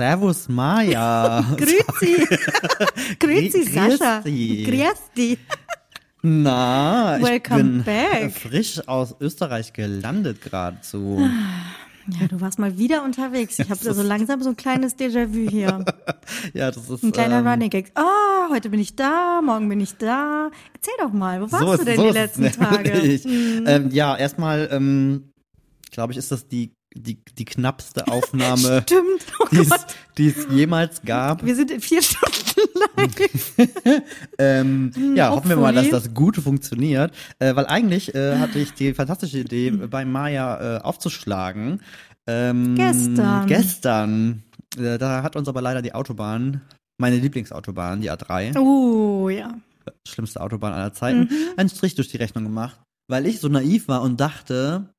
Servus Maja. Grüezi. Grüezi, Grüß Sascha. dich. Na, ich Welcome bin back. frisch aus Österreich gelandet geradezu. Ja, du warst mal wieder unterwegs. Ich habe so langsam so ein kleines Déjà-vu hier. Ja, das ist Ein kleiner ähm, Running Gag. Oh, heute bin ich da, morgen bin ich da. Erzähl doch mal, wo warst so du ist- denn so die ist letzten Tage? Hm. Ähm, ja, erstmal, ähm, glaube ich, ist das die, die, die knappste Aufnahme, oh die es, Gott. die es jemals gab. Wir sind in vier Stunden live. Ähm, ja, hoffen wir mal, dass das gut funktioniert, äh, weil eigentlich äh, hatte ich die fantastische Idee, bei Maya äh, aufzuschlagen. Ähm, Gestern. Gestern. Äh, da hat uns aber leider die Autobahn, meine Lieblingsautobahn, die A3, Oh, ja. schlimmste Autobahn aller Zeiten, Mhm. einen Strich durch die Rechnung gemacht, weil ich so naiv war und dachte,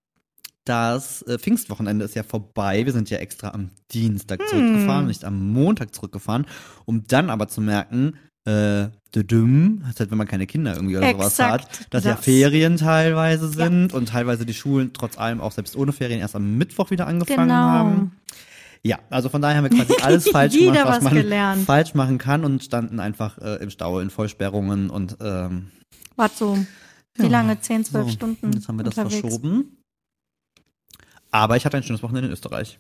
das äh, Pfingstwochenende ist ja vorbei. Wir sind ja extra am Dienstag zurückgefahren, nicht am Montag zurückgefahren, um dann aber zu merken, äh, düdüm, das ist halt, wenn man keine Kinder irgendwie oder sowas Exakt hat, dass ja das. Ferien teilweise sind und teilweise die Schulen trotz allem auch selbst ohne Ferien erst am Mittwoch wieder angefangen Genau. haben. Ja, also von daher haben wir quasi alles falsch gemacht, was, was man gelernt. falsch machen kann und standen einfach äh, im Stau in Vollsperrungen und ähm, Warte so, wie Ja, lange? 10, 12 so, Stunden Jetzt haben wir das unterwegs. verschoben. Aber ich hatte ein schönes Wochenende in Österreich.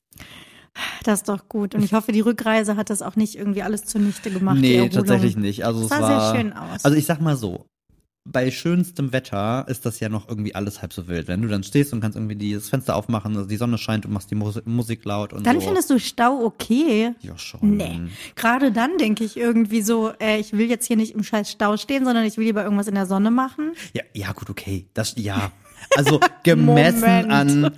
Das ist doch gut. Und ich hoffe, die Rückreise hat das auch nicht irgendwie alles zunichte gemacht. nee, tatsächlich nicht. Also Sah es war sehr schön aus. Also ich sag mal so, bei schönstem Wetter ist das ja noch irgendwie alles halb so wild. Wenn du dann stehst und kannst irgendwie das Fenster aufmachen, also die Sonne scheint und machst die Mus Musik laut und Dann so. findest du Stau okay. ja schon. Nee. Gerade dann denke ich irgendwie so, äh, ich will jetzt hier nicht im scheiß Stau stehen, sondern ich will lieber irgendwas in der Sonne machen. Ja, ja, gut, okay. Das, ja. Also gemessen an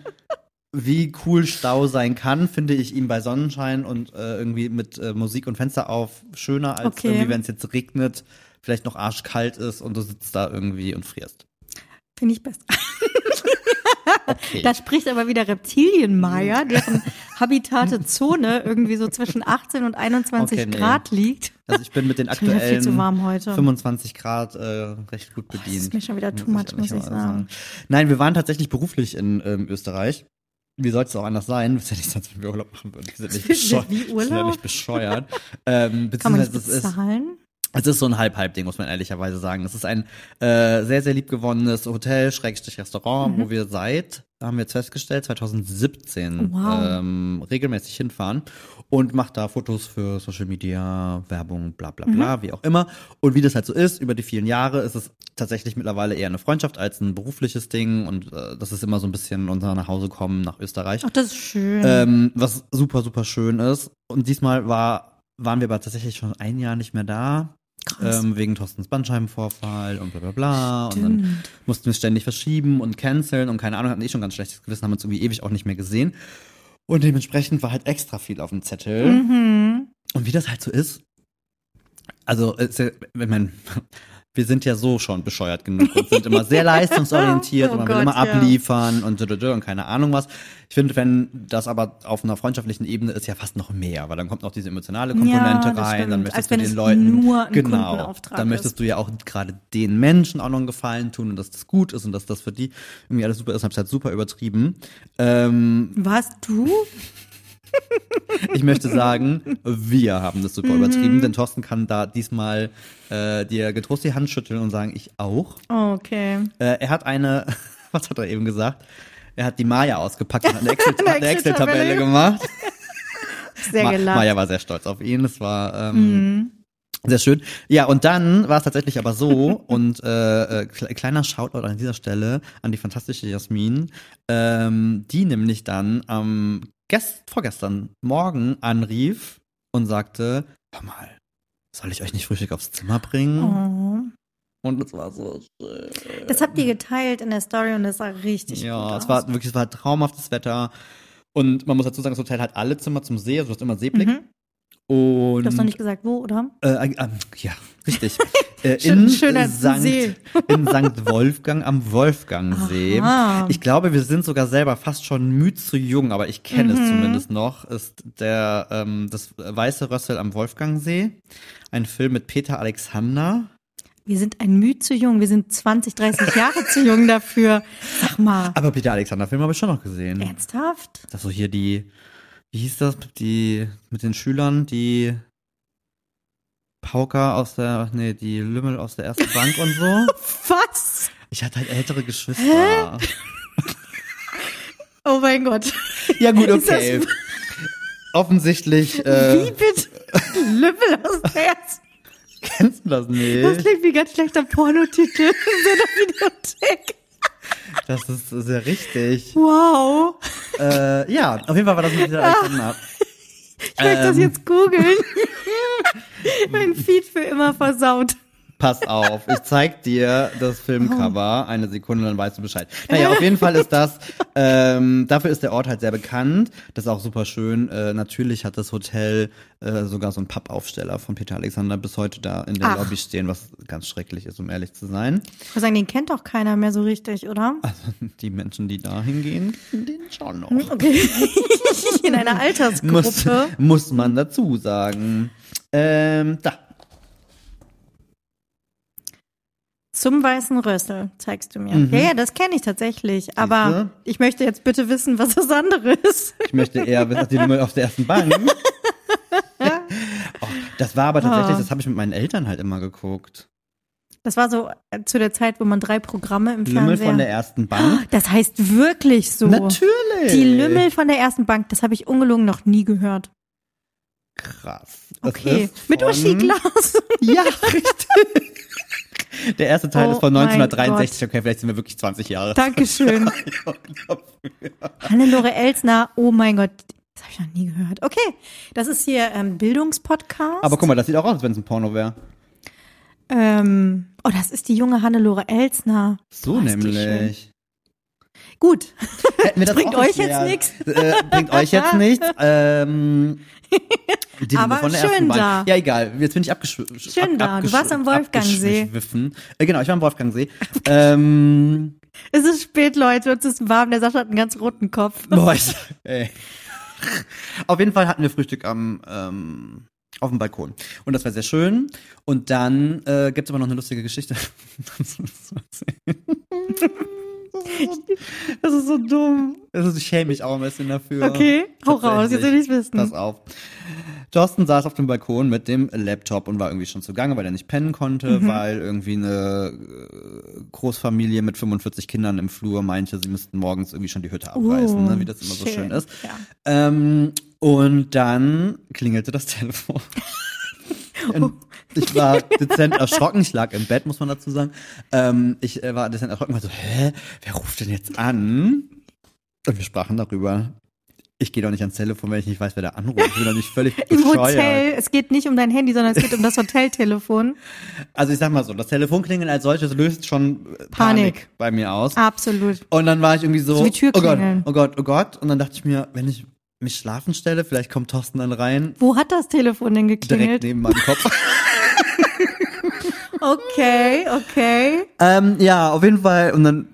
wie cool Stau sein kann, finde ich ihn bei Sonnenschein und äh, irgendwie mit äh, Musik und Fenster auf schöner als Okay. irgendwie, wenn es jetzt regnet, vielleicht noch arschkalt ist und du sitzt da irgendwie und frierst. Finde ich besser. Okay. Da spricht aber wieder Reptilienmaya, deren habitate Zone irgendwie so zwischen 18 und 21 Okay, nee. Grad liegt. also ich bin mit den aktuellen viel zu warm heute. 25 Grad äh, recht gut bedient. ist mir schon wieder too Muss much, muss ich mal sagen. Nein, wir waren tatsächlich beruflich in ähm, Österreich. Wie soll es auch anders sein? Das ist ja nicht, als wenn wir Urlaub machen würden. Wir sind nicht wie Wir sind ja nicht bescheuert. ähm, beziehungsweise es ist, es ist so ein Halb-Halb-Ding, muss man ehrlicherweise sagen. Es ist ein äh, sehr, sehr liebgewonnenes Hotel, Schrägstrich Restaurant, wo wir seit, haben wir jetzt festgestellt, 2017 Wow. ähm, regelmäßig hinfahren und macht da Fotos für Social Media, Werbung, bla bla bla, wie auch immer. Und wie das halt so ist, über die vielen Jahre ist es tatsächlich mittlerweile eher eine Freundschaft als ein berufliches Ding und äh, das ist immer so ein bisschen unser Nachhausekommen nach Österreich. Ach, das ist schön. Ähm, was super, super schön ist. Und diesmal war, waren wir aber tatsächlich schon ein Jahr nicht mehr da. Ähm, wegen Thorstens Bandscheibenvorfall und bla bla bla. Und dann Stimmt. mussten wir es ständig verschieben und canceln und keine Ahnung, hatten eh schon ganz schlechtes Gewissen, haben uns irgendwie ewig auch nicht mehr gesehen. Und dementsprechend war halt extra viel auf dem Zettel. Mhm. Und wie das halt so ist, also, wenn man, wir sind ja so schon bescheuert genug und sind immer sehr leistungsorientiert Oh und man will Gott, immer ja. abliefern und, und, und keine Ahnung was. Ich finde, wenn das aber auf einer freundschaftlichen Ebene ist, ja fast noch mehr, weil dann kommt noch diese emotionale Komponente Ja, rein, dann möchtest Als du den Leuten nur genau, dann ist. möchtest du ja auch gerade den Menschen auch noch einen Gefallen tun und dass das gut ist und dass das für die irgendwie alles super ist, hab's halt super übertrieben. Ähm, Was, du? ich möchte sagen, wir haben das super übertrieben, denn Thorsten kann da diesmal äh, dir getrost die Hand schütteln und sagen, ich auch. Okay. Äh, er hat eine, was hat er eben gesagt? Er hat die Maya ausgepackt und hat eine Excel- Excel-Tabelle. Excel-Tabelle gemacht. Sehr Ma gelacht. Maya war sehr stolz auf ihn. Das war ähm, sehr schön. Ja, und dann war es tatsächlich aber so, und äh, äh, kle- kleiner Shoutout an dieser Stelle an die fantastische Jasmin, ähm, die nämlich dann am gest vorgestern Morgen anrief und sagte, hör mal, soll ich euch nicht Frühstück aufs Zimmer bringen? Oh. Und es war so schön. Das habt ihr geteilt in der Story und das sah richtig gut Ja, es war wirklich, es war traumhaftes Wetter. Und man muss dazu sagen, das Hotel hat alle Zimmer zum See, also du hast immer Seeblick. Mhm. Und Du hast noch nicht gesagt, wo, oder? Äh, äh, ähm, ja, richtig. Äh, Schön- in, schöner Sankt, See. in Sankt Wolfgang am Wolfgangsee. Aha. Ich glaube, wir sind sogar selber fast schon müd zu jung, aber ich kenne Mhm. es zumindest noch. Ist der ähm, das Weiße Rössel am Wolfgangsee. Ein Film mit Peter Alexander. Wir sind ein Mühe zu jung. Wir sind 20, 30 Jahre zu jung dafür. Sag mal. Aber Peter Alexander Film habe ich schon noch gesehen. Ernsthaft? Das so hier die wie hieß das, die, mit den Schülern, die Pauker aus der, nee, die Lümmel aus der ersten Bank und so. Was? Ich hatte halt ältere Geschwister. Oh mein Gott. Ja gut, Ist das- okay. Offensichtlich Wie äh, bitte? Lümmel aus der ersten. kennst du das Das nicht. klingt wie ganz schlechter Pornotitel in so einer Videothek. Das ist sehr richtig. Wow. Äh, ja, auf jeden Fall war das mit der Alexander. Ich möchte das Ähm. jetzt googeln. mein Feed für immer versaut. Pass auf, ich zeig dir das Filmcover. Eine Sekunde, dann weißt du Bescheid. Naja, auf jeden Fall ist das, ähm, dafür ist der Ort halt sehr bekannt. Das ist auch super schön. Äh, natürlich hat das Hotel äh, sogar so einen Pappaufsteller von Peter Alexander bis heute da in der Ach. Lobby stehen, was ganz schrecklich ist, um ehrlich zu sein. Ich muss sagen, den kennt doch keiner mehr so richtig, oder? Also die Menschen, die da hingehen, den schon noch. Okay. In einer Muss, Altersgruppe. muss man dazu sagen. Ähm, da. Zum weißen Rössel zeigst du mir. Mhm. Ja, ja, das kenne ich tatsächlich. Aber ich möchte jetzt bitte wissen, was das andere ist. Ich möchte eher wissen, die Nummer auf der ersten Bank. oh, das war aber tatsächlich, Oh. das habe ich mit meinen Eltern halt immer geguckt. Das war so äh, zu der Zeit, wo man drei Programme im Lümmel Fernsehen. von der ersten Bank. das heißt wirklich so. Natürlich. Die Lümmel von der ersten Bank, das habe ich ungelogen noch nie gehört. Krass. Das Okay. ist Mit von- Uschi Glas. Ja, richtig. Der erste Teil Oh ist von mein 1963. Okay, vielleicht sind wir wirklich 20 Jahre. Dankeschön. Hannelore Elsner, oh mein Gott, das habe ich noch nie gehört. Okay, das ist hier ähm, Bildungspodcast. Aber guck mal, das sieht auch aus, als wenn es ein Porno wäre. Ähm, oh, das ist die junge Hannelore Elsner. So schön. nämlich. Gut, Bringt euch jetzt nichts. Äh, bringt euch jetzt nichts. Ähm, die Aber von der schön da. Ja, egal. Jetzt bin ich abgeschwiffen. Schön da. Du warst am Wolfgangsee. Äh, genau, ich war am Wolfgangsee. ähm, es ist spät, Leute, es ist warm. Der Sascha hat einen ganz roten Kopf. boah, ich, ey. Auf jeden Fall hatten wir Frühstück am ähm, auf dem Balkon. Und das war sehr schön. Und dann äh, gibt es aber noch eine lustige Geschichte. Das ist so dumm. Das ist, ich schäme mich auch ein bisschen dafür. Okay, hau raus, jetzt will ich's wissen. Pass auf. Thorsten saß auf dem Balkon mit dem Laptop und war irgendwie schon zugange, weil er nicht pennen konnte, Mhm. weil irgendwie eine äh, Großfamilie mit 45 Kindern im Flur meinte, sie müssten morgens irgendwie schon die Hütte abreißen, Uh, ne, wie das immer so schön ist. Ja. Ähm, und dann klingelte das Telefon. Und ich war dezent erschrocken. Ich lag im Bett, muss man dazu sagen. Ähm, ich äh, war dezent erschrocken, war so, hä, wer ruft denn jetzt an? Und wir sprachen darüber. Ich gehe doch nicht ans Telefon, wenn ich nicht weiß, wer da anruft. Ich bin doch nicht völlig Im bescheuert. Hotel, es geht nicht um dein Handy, sondern es geht um das Hoteltelefon. Also ich sag mal so, das Telefonklingeln als solches löst schon Panik, Panik. bei mir aus. Absolut. Und dann war ich irgendwie so, So wie oh Gott, oh Gott, oh Gott. Und dann dachte ich mir, wenn ich mich schlafen stelle, vielleicht kommt Thorsten dann rein, Wo hat das Telefon denn direkt geklingelt? neben meinem Kopf. Okay, okay. ähm, ja, auf jeden Fall. Und dann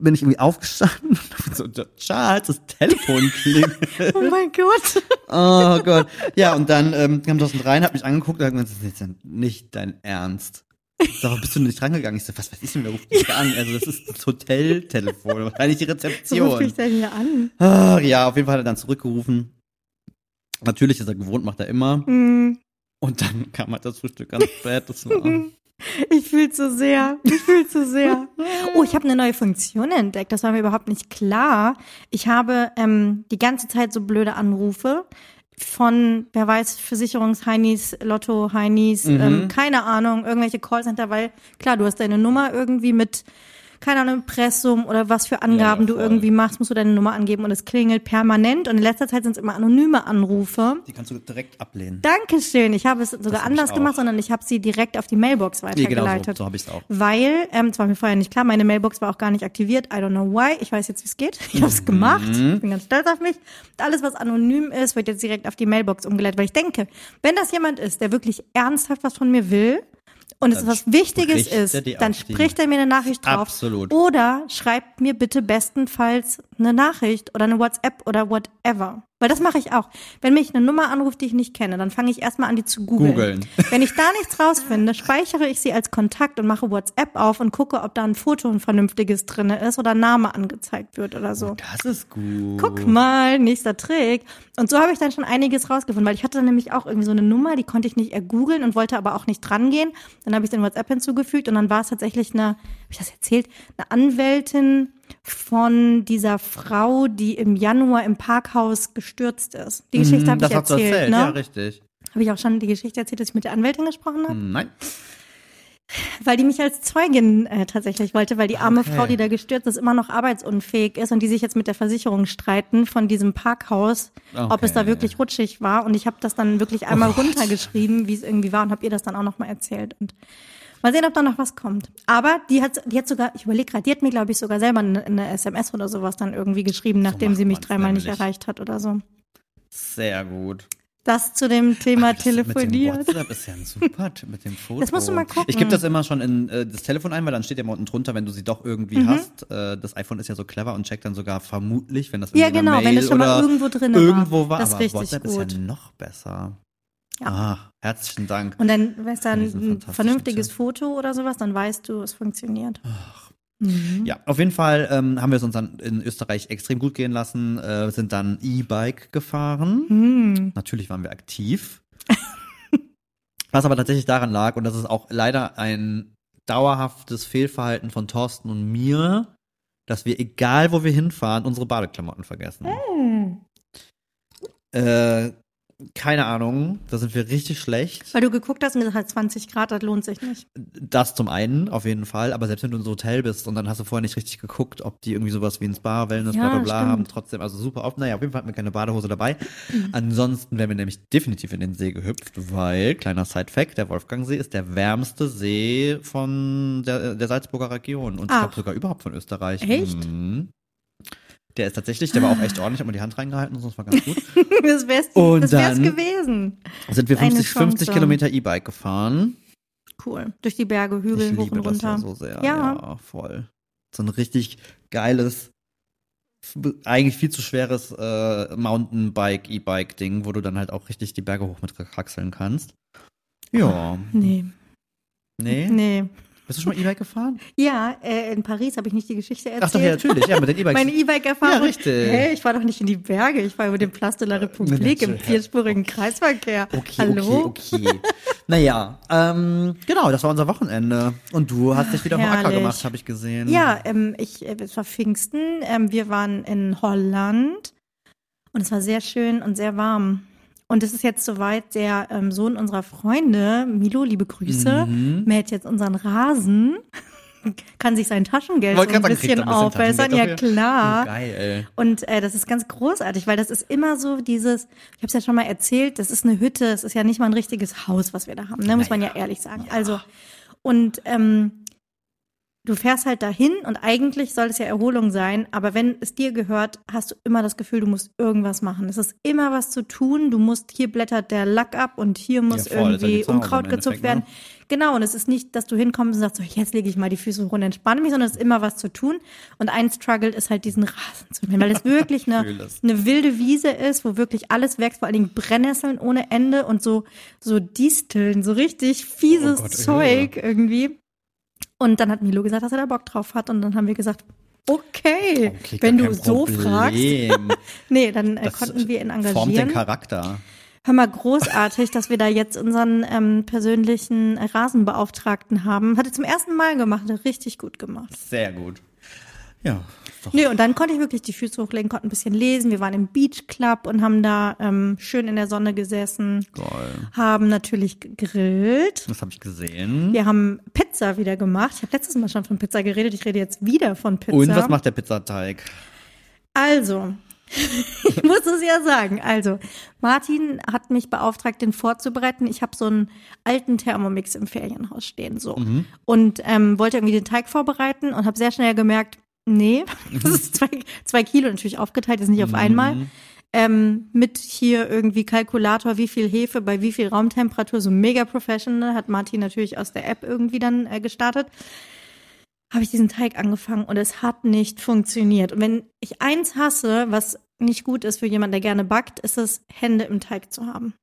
bin ich irgendwie aufgestanden und so, Charles, das Telefon klingelt. Oh mein Gott. Oh Gott. Ja, und dann ähm, kam Thorsten rein, hat mich angeguckt und hat gesagt, das ist jetzt nicht dein Ernst. Sag, warum bist du nicht rangegangen? Ich so, was weiß ich denn, wer ruft mich an? Also das ist das Hoteltelefon, wahrscheinlich die ruft Rezeption. mich denn hier an? Ah, ja, auf jeden Fall hat er dann zurückgerufen. Natürlich ist er gewohnt, macht er immer. Hm, Und dann kam halt das Frühstück ans Bett. Das war, ich fühl's so sehr. Ich fühl's so sehr. Oh, ich habe eine neue Funktion entdeckt. Das war mir überhaupt nicht klar. Ich habe ähm, die ganze Zeit so blöde Anrufe von, wer weiß, Versicherungsheinis, Lotto-Heinis, ähm, keine Ahnung, irgendwelche Callcenter, weil klar, du hast deine Nummer irgendwie mit, keine Ahnung, Impressum oder was für Angaben ja, du irgendwie machst, musst du deine Nummer angeben und es klingelt permanent und in letzter Zeit sind es immer anonyme Anrufe. die kannst du direkt ablehnen. Dankeschön. Ich habe es sogar anders gemacht, sondern ich habe sie direkt auf die Mailbox Nee, genau so, weitergeleitet. so habe ich es auch. Weil, ähm, das war mir vorher nicht klar, meine Mailbox war auch gar nicht aktiviert. I don't know why. Ich weiß jetzt, wie es geht. Ich habe es gemacht. Ich bin ganz stolz auf mich. Und alles, was anonym ist, wird jetzt direkt auf die Mailbox umgeleitet. Weil ich denke, wenn das jemand ist, der wirklich ernsthaft was von mir will und es was Wichtiges ist, dann spricht er mir eine Nachricht drauf. Absolut. Oder schreibt mir bitte bestenfalls eine Nachricht oder eine WhatsApp oder whatever. Weil das mache ich auch. Wenn mich eine Nummer anruft, die ich nicht kenne, dann fange ich erstmal an, die zu googeln. Googeln. Wenn ich da nichts rausfinde, speichere ich sie als Kontakt und mache WhatsApp auf und gucke, ob da ein Foto ein vernünftiges drinne ist oder ein Name angezeigt wird oder so. Das ist gut. Guck mal, nächster Trick. Und so habe ich dann schon einiges rausgefunden, weil ich hatte dann nämlich auch irgendwie so eine Nummer, die konnte ich nicht ergoogeln und wollte aber auch nicht drangehen. Dann habe ich den WhatsApp hinzugefügt und dann war es tatsächlich eine, habe ich das erzählt, eine Anwältin von dieser Frau, die im Januar im Parkhaus gestürzt ist. Die Geschichte habe ich erzählt, erzählt, ne? ja, richtig. Habe ich auch schon die Geschichte erzählt, dass ich mit der Anwältin gesprochen habe? Nein. Weil die mich als Zeugin äh, tatsächlich wollte, weil die arme Okay. Frau, die da gestürzt ist, immer noch arbeitsunfähig ist und die sich jetzt mit der Versicherung streiten von diesem Parkhaus, ob es da Okay. wirklich rutschig war. Und ich habe das dann wirklich einmal runtergeschrieben, wie es irgendwie war und habe ihr das dann auch nochmal erzählt. Und mal sehen, ob da noch was kommt. Aber die hat, die hat sogar, ich überlege gerade, die hat mir, glaube ich, sogar selber eine, eine SMS oder sowas dann irgendwie geschrieben, nachdem macht sie mich dreimal nicht erreicht hat oder so. Sehr gut. Das zu dem Thema Das Mit dem. WhatsApp ist ja ein super mit dem Foto. Das musst du mal gucken. Ich gebe das immer schon in äh, das Telefon ein, weil dann steht ja mal unten drunter, wenn du sie doch irgendwie Mhm. hast. Äh, das iPhone ist ja so clever und checkt dann sogar vermutlich, wenn das Ja, in einer genau, wenn Mail es schon mal irgendwo drin war. irgendwo war. Das ist aber richtig WhatsApp gut. ist ja noch besser. Ja. Ah, herzlichen Dank. Und dann, wenn es dann diesen ein vernünftiges Tipp. Foto oder sowas, dann weißt du, es funktioniert. Mhm. Ja, auf jeden Fall ähm, haben wir es uns dann in Österreich extrem gut gehen lassen, äh, sind dann E-Bike gefahren. Mhm. Natürlich waren wir aktiv. Was aber tatsächlich daran lag, und das ist auch leider ein dauerhaftes Fehlverhalten von Thorsten und mir, dass wir, egal wo wir hinfahren, unsere Badeklamotten vergessen. Äh, keine Ahnung, da sind wir richtig schlecht. Weil du geguckt hast und gesagt hast, 20 Grad, das lohnt sich nicht. Das zum einen, auf jeden Fall, aber selbst wenn du in so Hotel bist und dann hast du vorher nicht richtig geguckt, ob die irgendwie sowas wie ein Spa, Wellness, Ja, bla bla bla haben, trotzdem, also super oft. Naja, auf jeden Fall hatten wir keine Badehose dabei. Ansonsten wären wir nämlich definitiv in den See gehüpft, weil, kleiner Side-Fact, der Wolfgangsee ist der wärmste See von der, der Salzburger Region und ich Ach. glaube sogar überhaupt von Österreich. Echt? Mhm. Der ist tatsächlich, der war auch echt ordentlich, hat mir die Hand reingehalten und so, das war ganz gut. Das wär's, Und das wär's dann- gewesen. Sind wir Eine 50, 50 Chance. Kilometer E-Bike gefahren. Cool. Durch die Berge, Hügel, Ich hoch und das runter. ja so sehr. Ja. Ja. voll. So ein richtig geiles, eigentlich viel zu schweres äh, Mountainbike, E-Bike-Ding, wo du dann halt auch richtig die Berge hoch mit kraxeln kannst. Ja. Nee. Nee? Nee. Bist du schon mal E-Bike gefahren? Ja, äh, in Paris habe ich nicht die Geschichte erzählt. Ach doch, ja, natürlich. Ja, mit den E-Bikes. Meine E-Bike-Erfahrung. Ja, richtig. Hey, ich war doch nicht in die Berge, ich war über den Platz de la Republik im vierspurigen Kreisverkehr. Okay, Hallo? okay, okay. naja, ähm, genau, das war unser Wochenende. Und du hast dich wieder vom Acker herrlich. gemacht, habe ich gesehen. Ja, ähm, ich, äh, es war Pfingsten. Ähm, wir waren in Holland und es war sehr schön und sehr warm. Und es ist jetzt soweit, der ähm, Sohn unserer Freunde, Milo, liebe Grüße, Mhm. mäht jetzt unseren Rasen, kann sich sein Taschengeld so ein sagen, bisschen ein bisschen aufbessern. Ja, klar. Oh, geil. Und äh, das ist ganz großartig, weil das ist immer so dieses, ich habe es ja schon mal erzählt, das ist eine Hütte, es ist ja nicht mal ein richtiges Haus, was wir da haben, ne? muss man ja ehrlich sagen. Also, und ähm, du fährst halt dahin und eigentlich soll es ja Erholung sein, aber wenn es dir gehört, hast du immer das Gefühl, du musst irgendwas machen. Es ist immer was zu tun, du musst, hier blättert der Lack ab und hier muss Ja, voll, wie irgendwie Unkraut gezupft Endeffekt, werden. ne? Genau, und es ist nicht, dass du hinkommst und sagst, so, jetzt lege ich mal die Füße hoch und entspanne mich, sondern es ist immer was zu tun. Und ein Struggle ist halt diesen Rasen zu mähen, weil es wirklich eine, eine wilde Wiese ist, wo wirklich alles wächst, vor allen Dingen Brennnesseln ohne Ende und so, so Disteln, so richtig fieses Oh Gott, Zeug irgendwie. Und dann hat Milo gesagt, dass er da Bock drauf hat. Und dann haben wir gesagt, okay, Okay, wenn du so fragst. Nee, dann äh, Das konnten wir ihn Formt den engagieren. Charakter. Hör mal, großartig, dass wir da jetzt unseren ähm, persönlichen Rasenbeauftragten haben. Hat er zum ersten Mal gemacht, hat richtig gut gemacht. Sehr gut. Ja, doch Nee, und dann konnte ich wirklich die Füße hochlegen, konnte ein bisschen lesen. Wir waren im Beach Club und haben da ähm, schön in der Sonne gesessen, toll. haben natürlich gegrillt. Das habe ich gesehen. Wir haben Pizza wieder gemacht. Ich habe letztes Mal schon von Pizza geredet. Ich rede jetzt wieder von Pizza. Und was macht der Pizzateig? Also, ich muss es ja sagen. Also, Martin hat mich beauftragt, den vorzubereiten. Ich habe so einen alten Thermomix im Ferienhaus stehen, so. Und ähm, wollte irgendwie den Teig vorbereiten und habe sehr schnell gemerkt, nee, das ist zwei, zwei Kilo natürlich aufgeteilt, ist nicht auf einmal. Ähm, mit hier irgendwie Kalkulator, wie viel Hefe bei wie viel Raumtemperatur, so mega professional, hat Martin natürlich aus der App irgendwie dann äh, gestartet habe ich diesen Teig angefangen und es hat nicht funktioniert. Und wenn ich eins hasse, was nicht gut ist für jemanden, der gerne backt, ist es, Hände im Teig zu haben.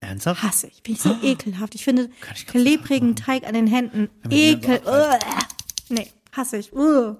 Ernsthaft? Hasse ich. Bin ich so ekelhaft. Ich finde ich klebrigen Teig an den Händen ekel. Nee, hasse ich. Uh.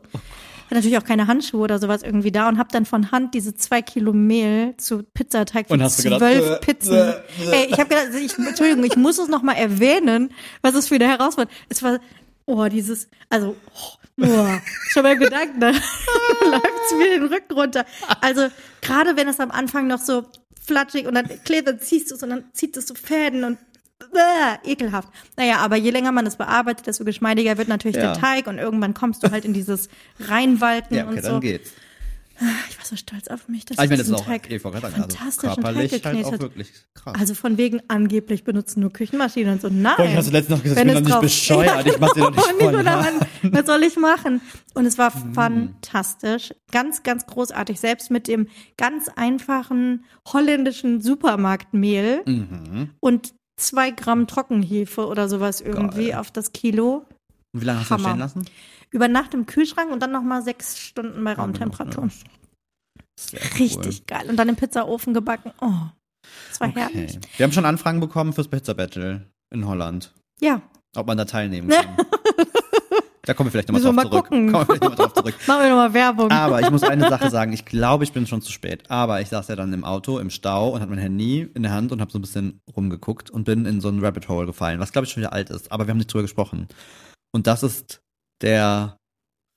Hatte natürlich auch keine Handschuhe oder sowas irgendwie da und hab dann von Hand diese zwei Kilo Mehl zu Pizzateig für du gedacht, zwölf äh, Pizzen. äh, äh. Ey, ich habe gedacht, ich, Entschuldigung, ich muss es noch mal erwähnen, was es für eine Herausforderung. Es war, oh, dieses, also, oh, oh, schon beim Gedanken, da läuft's mir den Rücken runter. Also gerade wenn es am Anfang noch so flatschig und dann klebt, dann ziehst du es und dann zieht es so Fäden und äh, ekelhaft. Naja, aber je länger man es bearbeitet, desto geschmeidiger wird natürlich Ja. der Teig und irgendwann kommst du halt in dieses Reinwalken Ja, okay, und dann so. geht's. Ich war so stolz auf mich, dass Aber ich meine, das ist auch, Teig ich sagen, also fantastischen körperlich Teig halt geknetet. wirklich krass. Also von wegen angeblich benutzen nur Küchenmaschinen und so. Nein. Boah, ich hast du letztens noch gesagt, Wenn ich bin doch nicht bescheuert, ich mach dir doch nicht Ja, voll nach. was, soll ich machen? Und es war Mhm. fantastisch. Ganz, ganz großartig. Selbst mit dem ganz einfachen holländischen Supermarktmehl Mhm. und zwei Gramm Trockenhefe oder sowas irgendwie auf das Kilo. Und wie lange hast du das Hammer. stehen lassen? Über Nacht im Kühlschrank und dann nochmal sechs Stunden bei Raumtemperatur. Sehr cool. Richtig geil. Und dann im Pizzaofen gebacken. Oh, das war herrlich. Okay. Wir haben schon Anfragen bekommen fürs Pizza Battle in Holland. Ja, Ob man da teilnehmen kann. da kommen wir vielleicht nochmal drauf mal zurück. gucken. Kommen wir vielleicht nochmal drauf zurück. machen wir nochmal Werbung. Aber ich muss eine Sache sagen, ich glaube, ich bin schon zu spät. Aber ich saß ja dann im Auto, im Stau und hatte mein Handy in der Hand und habe so ein bisschen rumgeguckt und bin in so ein Rabbit Hole gefallen, was glaube ich schon wieder alt ist, aber wir haben nicht drüber gesprochen. Und das ist der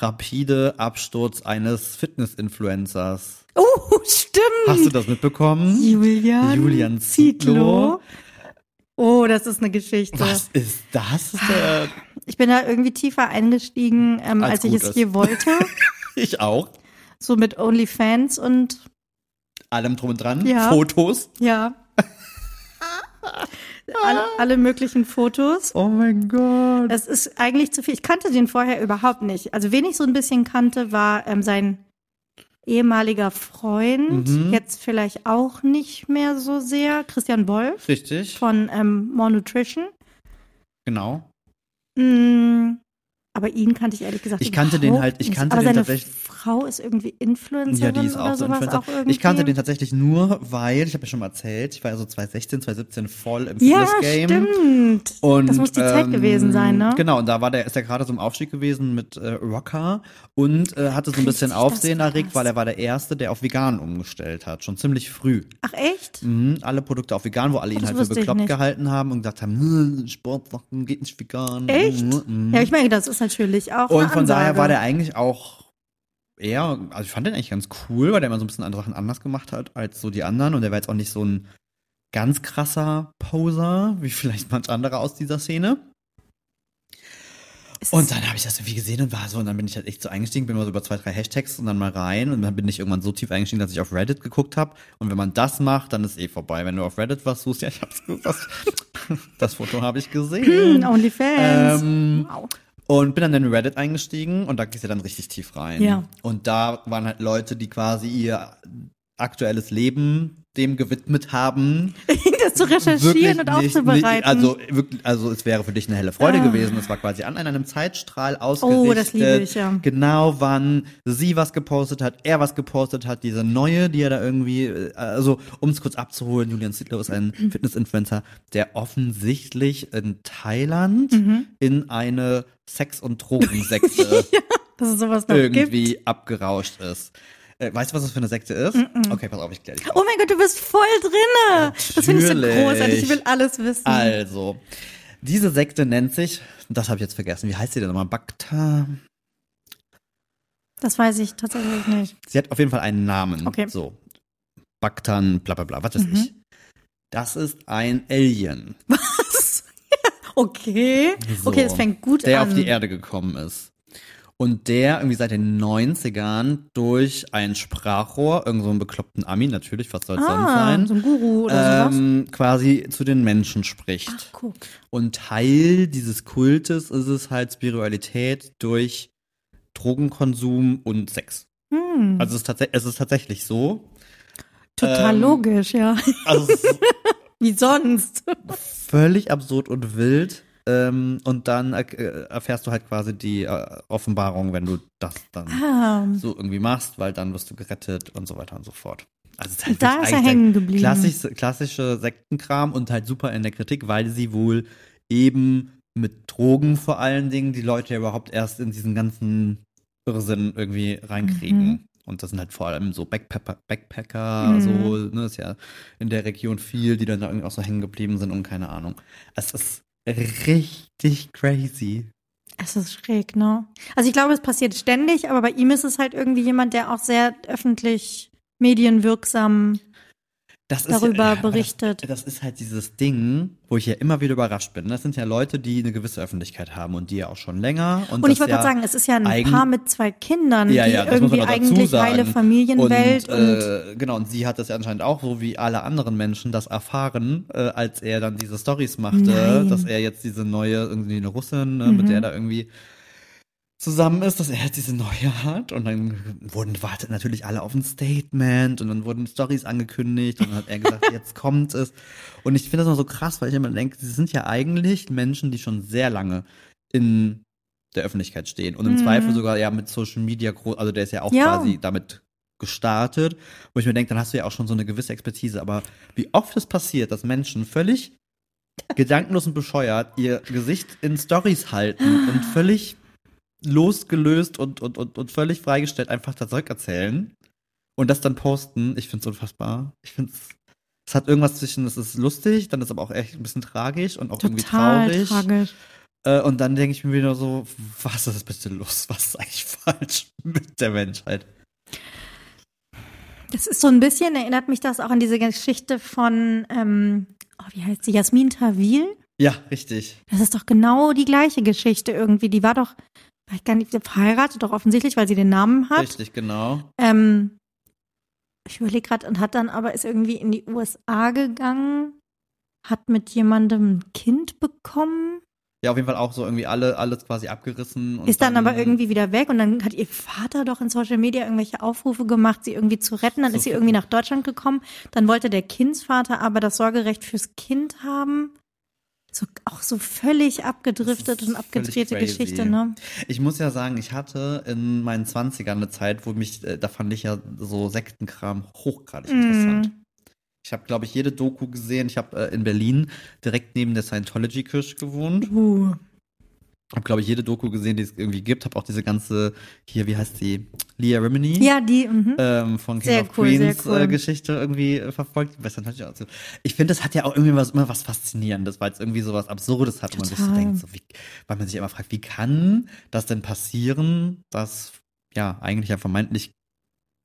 rapide Absturz eines Fitness-Influencers. Oh, stimmt. Hast du das mitbekommen? Julian, Julian Zietlow. Oh, das ist eine Geschichte. Was ist das? Äh, Ich bin da irgendwie tiefer eingestiegen, ähm, Als als, ich es ist. je wollte. ich auch. so mit OnlyFans und Allem drum und dran. Ja. Fotos. ja. alle, alle möglichen Fotos. Oh mein Gott. Es ist eigentlich zu viel. Ich kannte den vorher überhaupt nicht. Also wen ich so ein bisschen kannte, war ähm, sein ehemaliger Freund. Mhm. Jetzt vielleicht auch nicht mehr so sehr. Christian Wolf Richtig. von ähm, More Nutrition. Genau. Mm, aber ihn kannte ich ehrlich gesagt Ich kannte den halt- ich nicht. kannte aber den seine tatsächlich- Frau ist irgendwie Influencerin Ja, die ist oder auch so Influencer. auch irgendwie. Ich kannte den tatsächlich nur, weil, ich habe ja schon mal erzählt, ich war ja so 2016, 2017 voll im Ja, Fitness-Game. stimmt. Und, das muss die Zeit ähm, gewesen sein, ne? Genau, und da war der, ist er gerade so im Aufstieg gewesen mit äh, Rocker und äh, hatte so ein bisschen Aufsehen erregt, weil er war der Erste, der auf vegan umgestellt hat, schon ziemlich früh. Ach echt? Mhm, alle Produkte auf vegan, wo alle ihn Das halt für bekloppt nicht. gehalten haben und gesagt haben, "Hm, Sportsachen geht nicht vegan. Echt? Mhm. Ja, ich meine, das ist natürlich auch Und von daher war der eigentlich auch eher, also ich fand den eigentlich ganz cool, weil der immer so ein bisschen andere Sachen anders gemacht hat als so die anderen und der war jetzt auch nicht so ein ganz krasser Poser, wie vielleicht manch andere aus dieser Szene. Es Und dann habe ich das irgendwie gesehen und war so, und dann bin ich halt echt so eingestiegen, bin mal so über zwei, drei Hashtags und dann mal rein und dann bin ich irgendwann so tief eingestiegen, dass ich auf Reddit geguckt habe. Und wenn man das macht, dann ist eh vorbei. Wenn du auf Reddit was suchst, ja, ich hab's das, das Foto habe ich gesehen. Hm, OnlyFans. Ähm, wow. Und bin dann in Reddit eingestiegen und da gehst du dann richtig tief rein. Ja. Und da waren halt Leute, die quasi ihr aktuelles Leben dem gewidmet haben. das zu recherchieren und aufzubereiten. Nicht, also, wirklich, also es wäre für dich eine helle Freude Ah. gewesen. Es war quasi an einem Zeitstrahl ausgerichtet. Oh, das liebe ich, ja. Genau wann sie was gepostet hat, er was gepostet hat, diese neue, die er da irgendwie, äh, also um es kurz abzuholen, Julian Zietlow ist ein Mhm. Fitness-Influencer, der offensichtlich in Thailand Mhm. in eine Sex- und Drogensekte sowas noch gibt. irgendwie abgerauscht ist. Äh, weißt du, was das für eine Sekte ist? Okay, pass auf, ich kläre dich auf. Oh mein Gott, du bist voll drinne. Das finde ich so großartig. Ich will alles wissen. Also, diese Sekte nennt sich, das habe ich jetzt vergessen, wie heißt sie denn nochmal? Bhakta? Das weiß ich tatsächlich nicht. Sie hat auf jeden Fall einen Namen. Okay. So. Bhaktan, bla bla bla, was weiß Mhm. ich. Das ist ein Alien, Was? okay. So. Okay, das fängt gut der an. auf die Erde gekommen ist. Und der irgendwie seit den 90ern durch ein Sprachrohr, irgend so einen bekloppten Ami, natürlich, was soll es sonst ah, sein, so ein Guru oder sowas. ähm, quasi zu den Menschen spricht. Ach, guck. Und Teil dieses Kultes ist es halt Spiritualität durch Drogenkonsum und Sex. Hm. Also es ist, es ist tatsächlich so. Total ähm, logisch, ja. Also Wie sonst. völlig absurd und wild. Ähm, und dann äh, erfährst du halt quasi die äh, Offenbarung, wenn du das dann Ah, so irgendwie machst, weil dann wirst du gerettet und so weiter und so fort. Also ist halt Da ist er hängen geblieben. Klassisch, klassische Sektenkram und halt super in der Kritik, weil sie wohl eben mit Drogen vor allen Dingen die Leute ja überhaupt erst in diesen ganzen Irrsinn irgendwie reinkriegen. Mhm. Und das sind halt vor allem so Backpacker, Backpacker, Mhm. so, ne, ist ja in der Region viel, die dann da irgendwie auch so hängen geblieben sind und keine Ahnung. Es ist richtig crazy. Es ist schräg, ne? Also ich glaube, es passiert ständig, aber bei ihm ist es halt irgendwie jemand, der auch sehr öffentlich medienwirksam Das darüber aber berichtet. Das, das ist halt dieses Ding, wo ich ja immer wieder überrascht bin. Das sind ja Leute, die eine gewisse Öffentlichkeit haben und die ja auch schon länger. Und, Und ich wollte ja gerade sagen, es ist ja ein eigen- Paar mit zwei Kindern, Ja, die ja, irgendwie eigentlich sagen. heile Familienwelt und, und, äh, genau, und sie hat das ja anscheinend auch, so wie alle anderen Menschen, das erfahren, äh, als er dann diese Stories machte, Nein. dass er jetzt diese neue, irgendwie eine Russin, mit Mhm. der er da irgendwie zusammen ist, dass er jetzt diese neue hat. Und dann wurden wartet natürlich alle auf ein Statement und dann wurden Stories angekündigt und dann hat er gesagt, jetzt kommt es. Und ich finde das immer so krass, weil ich immer denke, sie sind ja eigentlich Menschen, die schon sehr lange in der Öffentlichkeit stehen und im Mhm. Zweifel sogar ja mit Social Media groß, also der ist ja auch Ja. quasi damit gestartet, wo ich mir denke, dann hast du ja auch schon so eine gewisse Expertise, aber wie oft es passiert, dass Menschen völlig gedankenlos und bescheuert ihr Gesicht in Stories halten und völlig losgelöst und, und, und, und völlig freigestellt einfach das Zeug erzählen und das dann posten. Ich finde es unfassbar. Ich finde es, es hat irgendwas zwischen, es ist lustig, dann ist aber auch echt ein bisschen tragisch und auch irgendwie total traurig. tragisch. Äh, und dann denke ich mir wieder so, was ist bitte los? Was ist eigentlich falsch mit der Menschheit? Das ist so ein bisschen, erinnert mich das auch an diese Geschichte von, ähm, oh, wie heißt sie, Jasmin Tawil? Ja, richtig. Das ist doch genau die gleiche Geschichte irgendwie. Die war doch, weiß gar nicht, verheiratet doch offensichtlich, weil sie den Namen hat. Richtig, genau. Ähm, ich überlege gerade und hat dann aber ist irgendwie in die USA gegangen, hat mit jemandem ein Kind bekommen, Ja, auf jeden Fall auch so irgendwie alle, alles quasi abgerissen. Ist dann aber irgendwie wieder weg und dann hat ihr Vater doch in Social Media irgendwelche Aufrufe gemacht, sie irgendwie zu retten. Dann So ist sie irgendwie nach Deutschland gekommen. Dann wollte der Kindsvater aber das Sorgerecht fürs Kind haben. So, auch so völlig abgedriftet und abgedrehte. Geschichte, ne? Ich muss ja sagen, ich hatte in meinen 20ern eine Zeit, wo mich, äh, da fand ich ja so Sektenkram hochgradig interessant. Mm. Ich habe, glaube ich, jede Doku gesehen. Ich habe äh, in Berlin direkt neben der Scientology-Kirche gewohnt. Uh. Habe, glaube ich, jede Doku gesehen, die es irgendwie gibt. Habe auch diese ganze, hier, wie heißt die? Leah Remini? Ja, die, mhm. ähm, von King Sehr of cool, Queens cool. äh, Geschichte irgendwie äh, verfolgt. Ich finde, das hat ja auch irgendwie was, immer was Faszinierendes, weil es irgendwie so was Absurdes hat, wo man sich so Total. denkt, so wie, weil man sich immer fragt, wie kann das denn passieren, dass ja eigentlich ja vermeintlich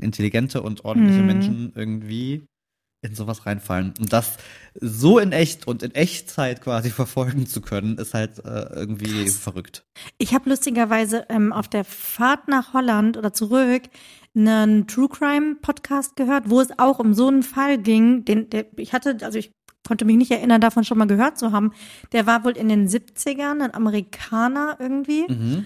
intelligente und ordentliche Mhm. Menschen irgendwie in sowas reinfallen. Und das so in echt und in Echtzeit quasi verfolgen zu können, ist halt äh, irgendwie Krass. verrückt. Ich habe lustigerweise ähm, auf der Fahrt nach Holland oder zurück einen True Crime Podcast gehört, wo es auch um so einen Fall ging, den der, ich hatte, also ich konnte mich nicht erinnern, davon schon mal gehört zu haben. Der war wohl in den 70ern, ein Amerikaner irgendwie, Mhm.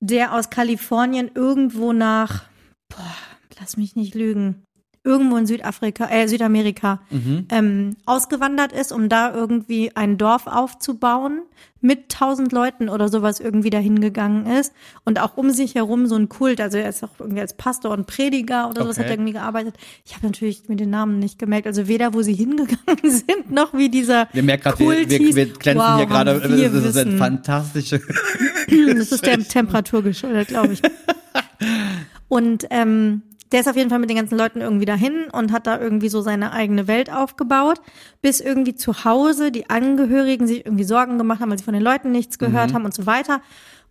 der aus Kalifornien irgendwo nach, boah, lass mich nicht lügen, irgendwo in Südafrika, äh, Südamerika Mhm. ähm, ausgewandert ist, um da irgendwie ein Dorf aufzubauen, mit tausend Leuten oder sowas irgendwie dahin gegangen ist und auch um sich herum so ein Kult, also er ist auch irgendwie als Pastor und Prediger oder sowas Okay. hat er irgendwie gearbeitet. Ich habe natürlich mir den Namen nicht gemerkt, also weder wo sie hingegangen sind, noch wie dieser Wir merken gerade, wir, wir, wir glänzen Wow, hier gerade, das ist ein Wissen. fantastische Das ist der Temperatur geschuldet, glaube ich. Und ähm, der ist auf jeden Fall mit den ganzen Leuten irgendwie dahin und hat da irgendwie so seine eigene Welt aufgebaut, bis irgendwie zu Hause die Angehörigen sich irgendwie Sorgen gemacht haben, weil sie von den Leuten nichts gehört haben und so weiter.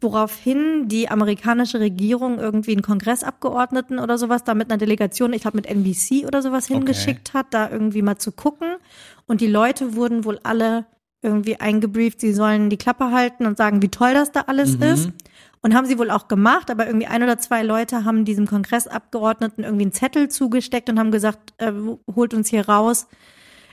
Woraufhin die amerikanische Regierung irgendwie einen Kongressabgeordneten oder sowas da mit einer Delegation, ich glaube mit NBC oder sowas hingeschickt hat, da irgendwie mal zu gucken. Und die Leute wurden wohl alle irgendwie eingebrieft, sie sollen die Klappe halten und sagen, wie toll das da alles ist. Und haben sie wohl auch gemacht, aber irgendwie ein oder zwei Leute haben diesem Kongressabgeordneten irgendwie einen Zettel zugesteckt und haben gesagt, äh, holt uns hier raus.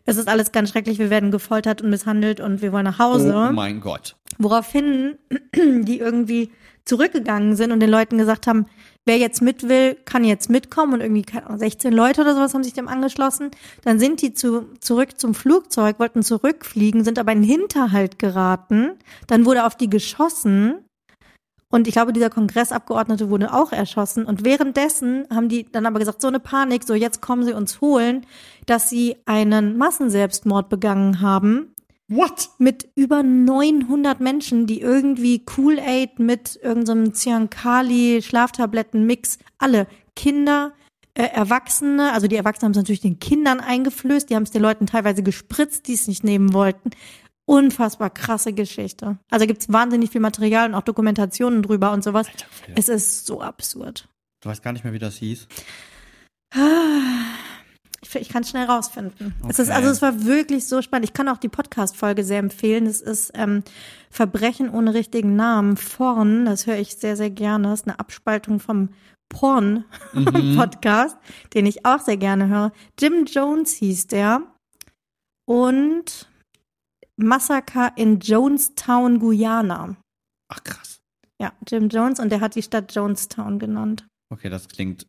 Es ist alles ganz schrecklich, wir werden gefoltert und misshandelt und wir wollen nach Hause. Oh mein Gott. Woraufhin die irgendwie zurückgegangen sind und den Leuten gesagt haben, wer jetzt mit will, kann jetzt mitkommen und irgendwie keine Ahnung, 16 Leute oder sowas haben sich dem angeschlossen. Dann sind die zu, zurück zum Flugzeug, wollten zurückfliegen, sind aber in den Hinterhalt geraten. Dann wurde auf die geschossen Und ich glaube, dieser Kongressabgeordnete wurde auch erschossen. Und währenddessen haben die dann aber gesagt, so eine Panik, so jetzt kommen sie uns holen, dass sie einen Massenselbstmord begangen haben. What? Mit über 900 Menschen, die irgendwie Kool-Aid mit irgendeinem Cyankali, Schlaftabletten-Mix, alle Kinder, äh, Erwachsene, also die Erwachsenen haben es natürlich den Kindern eingeflößt, die haben es den Leuten teilweise gespritzt, die es nicht nehmen wollten unfassbar krasse Geschichte. Also gibt's wahnsinnig viel Material und auch Dokumentationen drüber und sowas. Alter, es ist so absurd. Du weißt gar nicht mehr, wie das hieß. Ich, ich kann es schnell rausfinden. Okay. Es ist, also es war wirklich so spannend. Ich kann auch die Podcast-Folge sehr empfehlen. Es ist ähm, Verbrechen ohne richtigen Namen. Porn, das höre ich sehr, sehr gerne. Das ist eine Abspaltung vom Porn-Podcast, mhm. den ich auch sehr gerne höre. Jim Jones hieß der. Und Massaker in Jonestown, Guyana. Ach krass. Ja, Jim Jones und der hat die Stadt Jonestown genannt. Okay, das klingt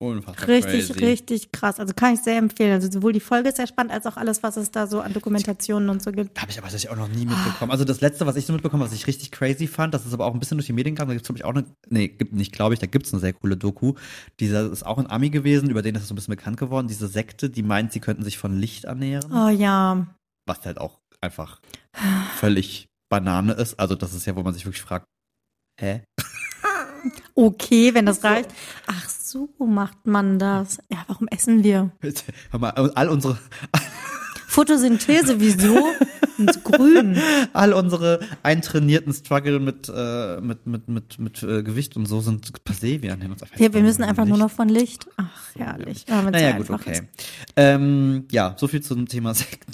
unfassbar Richtig, crazy. richtig krass. Also kann ich sehr empfehlen. Also sowohl die Folge ist sehr spannend, als auch alles, was es da so an Dokumentationen und so gibt. Habe ich aber tatsächlich auch noch nie mitbekommen. Also das letzte, was ich so mitbekommen was ich richtig crazy fand, das ist aber auch ein bisschen durch die Medien gegangen. Da gibt es, glaube ich, auch eine, nee, gibt nicht, glaube ich, da gibt es eine sehr coole Doku. Dieser ist auch ein Ami gewesen, über den ist es so ein bisschen bekannt geworden. Diese Sekte, die meint, sie könnten sich von Licht ernähren. Oh ja. Was halt auch einfach völlig Banane ist. Also das ist ja, wo man sich wirklich fragt, hä? Okay, wenn das reicht. Ach so macht man das. Ja, warum essen wir? Hör mal, all unsere Photosynthese, wieso? Und grün. All unsere eintrainierten Struggle mit, äh, mit, mit, mit, mit äh, Gewicht und so sind passé. Wir, uns ja, wir müssen einfach Licht. nur noch von Licht. Ach, herrlich. Ja, naja, gut, okay. Ähm, ja, so viel zum Thema Sekten.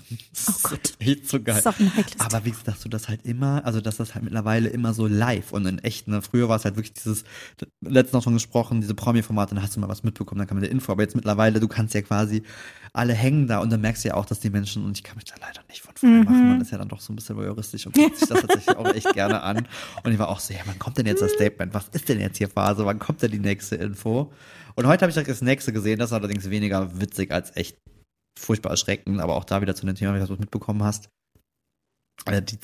Oh Gott. Echt so geil. Das ist auch ein heikles Aber wie gesagt, du das halt immer, also dass das halt mittlerweile immer so live und in echt, ne? Früher war es halt wirklich dieses, letztens noch schon gesprochen, diese Promi-Formate, dann hast du mal was mitbekommen, dann kam eine Info. Aber jetzt mittlerweile, du kannst ja quasi alle hängen da und dann merkst du ja auch, dass die Menschen, und ich kann mich da leider nicht von frei mhm. machen, man ist ja dann doch so ein bisschen voyeuristisch und guckt sich das tatsächlich auch echt gerne an. Und ich war auch so, ja, wann kommt denn jetzt das Statement? Was ist denn jetzt hier Phase? Wann kommt denn die nächste Info? Und heute habe ich direkt das nächste gesehen, das ist allerdings weniger witzig als echt furchtbar erschreckend, aber auch da wieder zu dem Thema, wie du mitbekommen hast. Äh, die,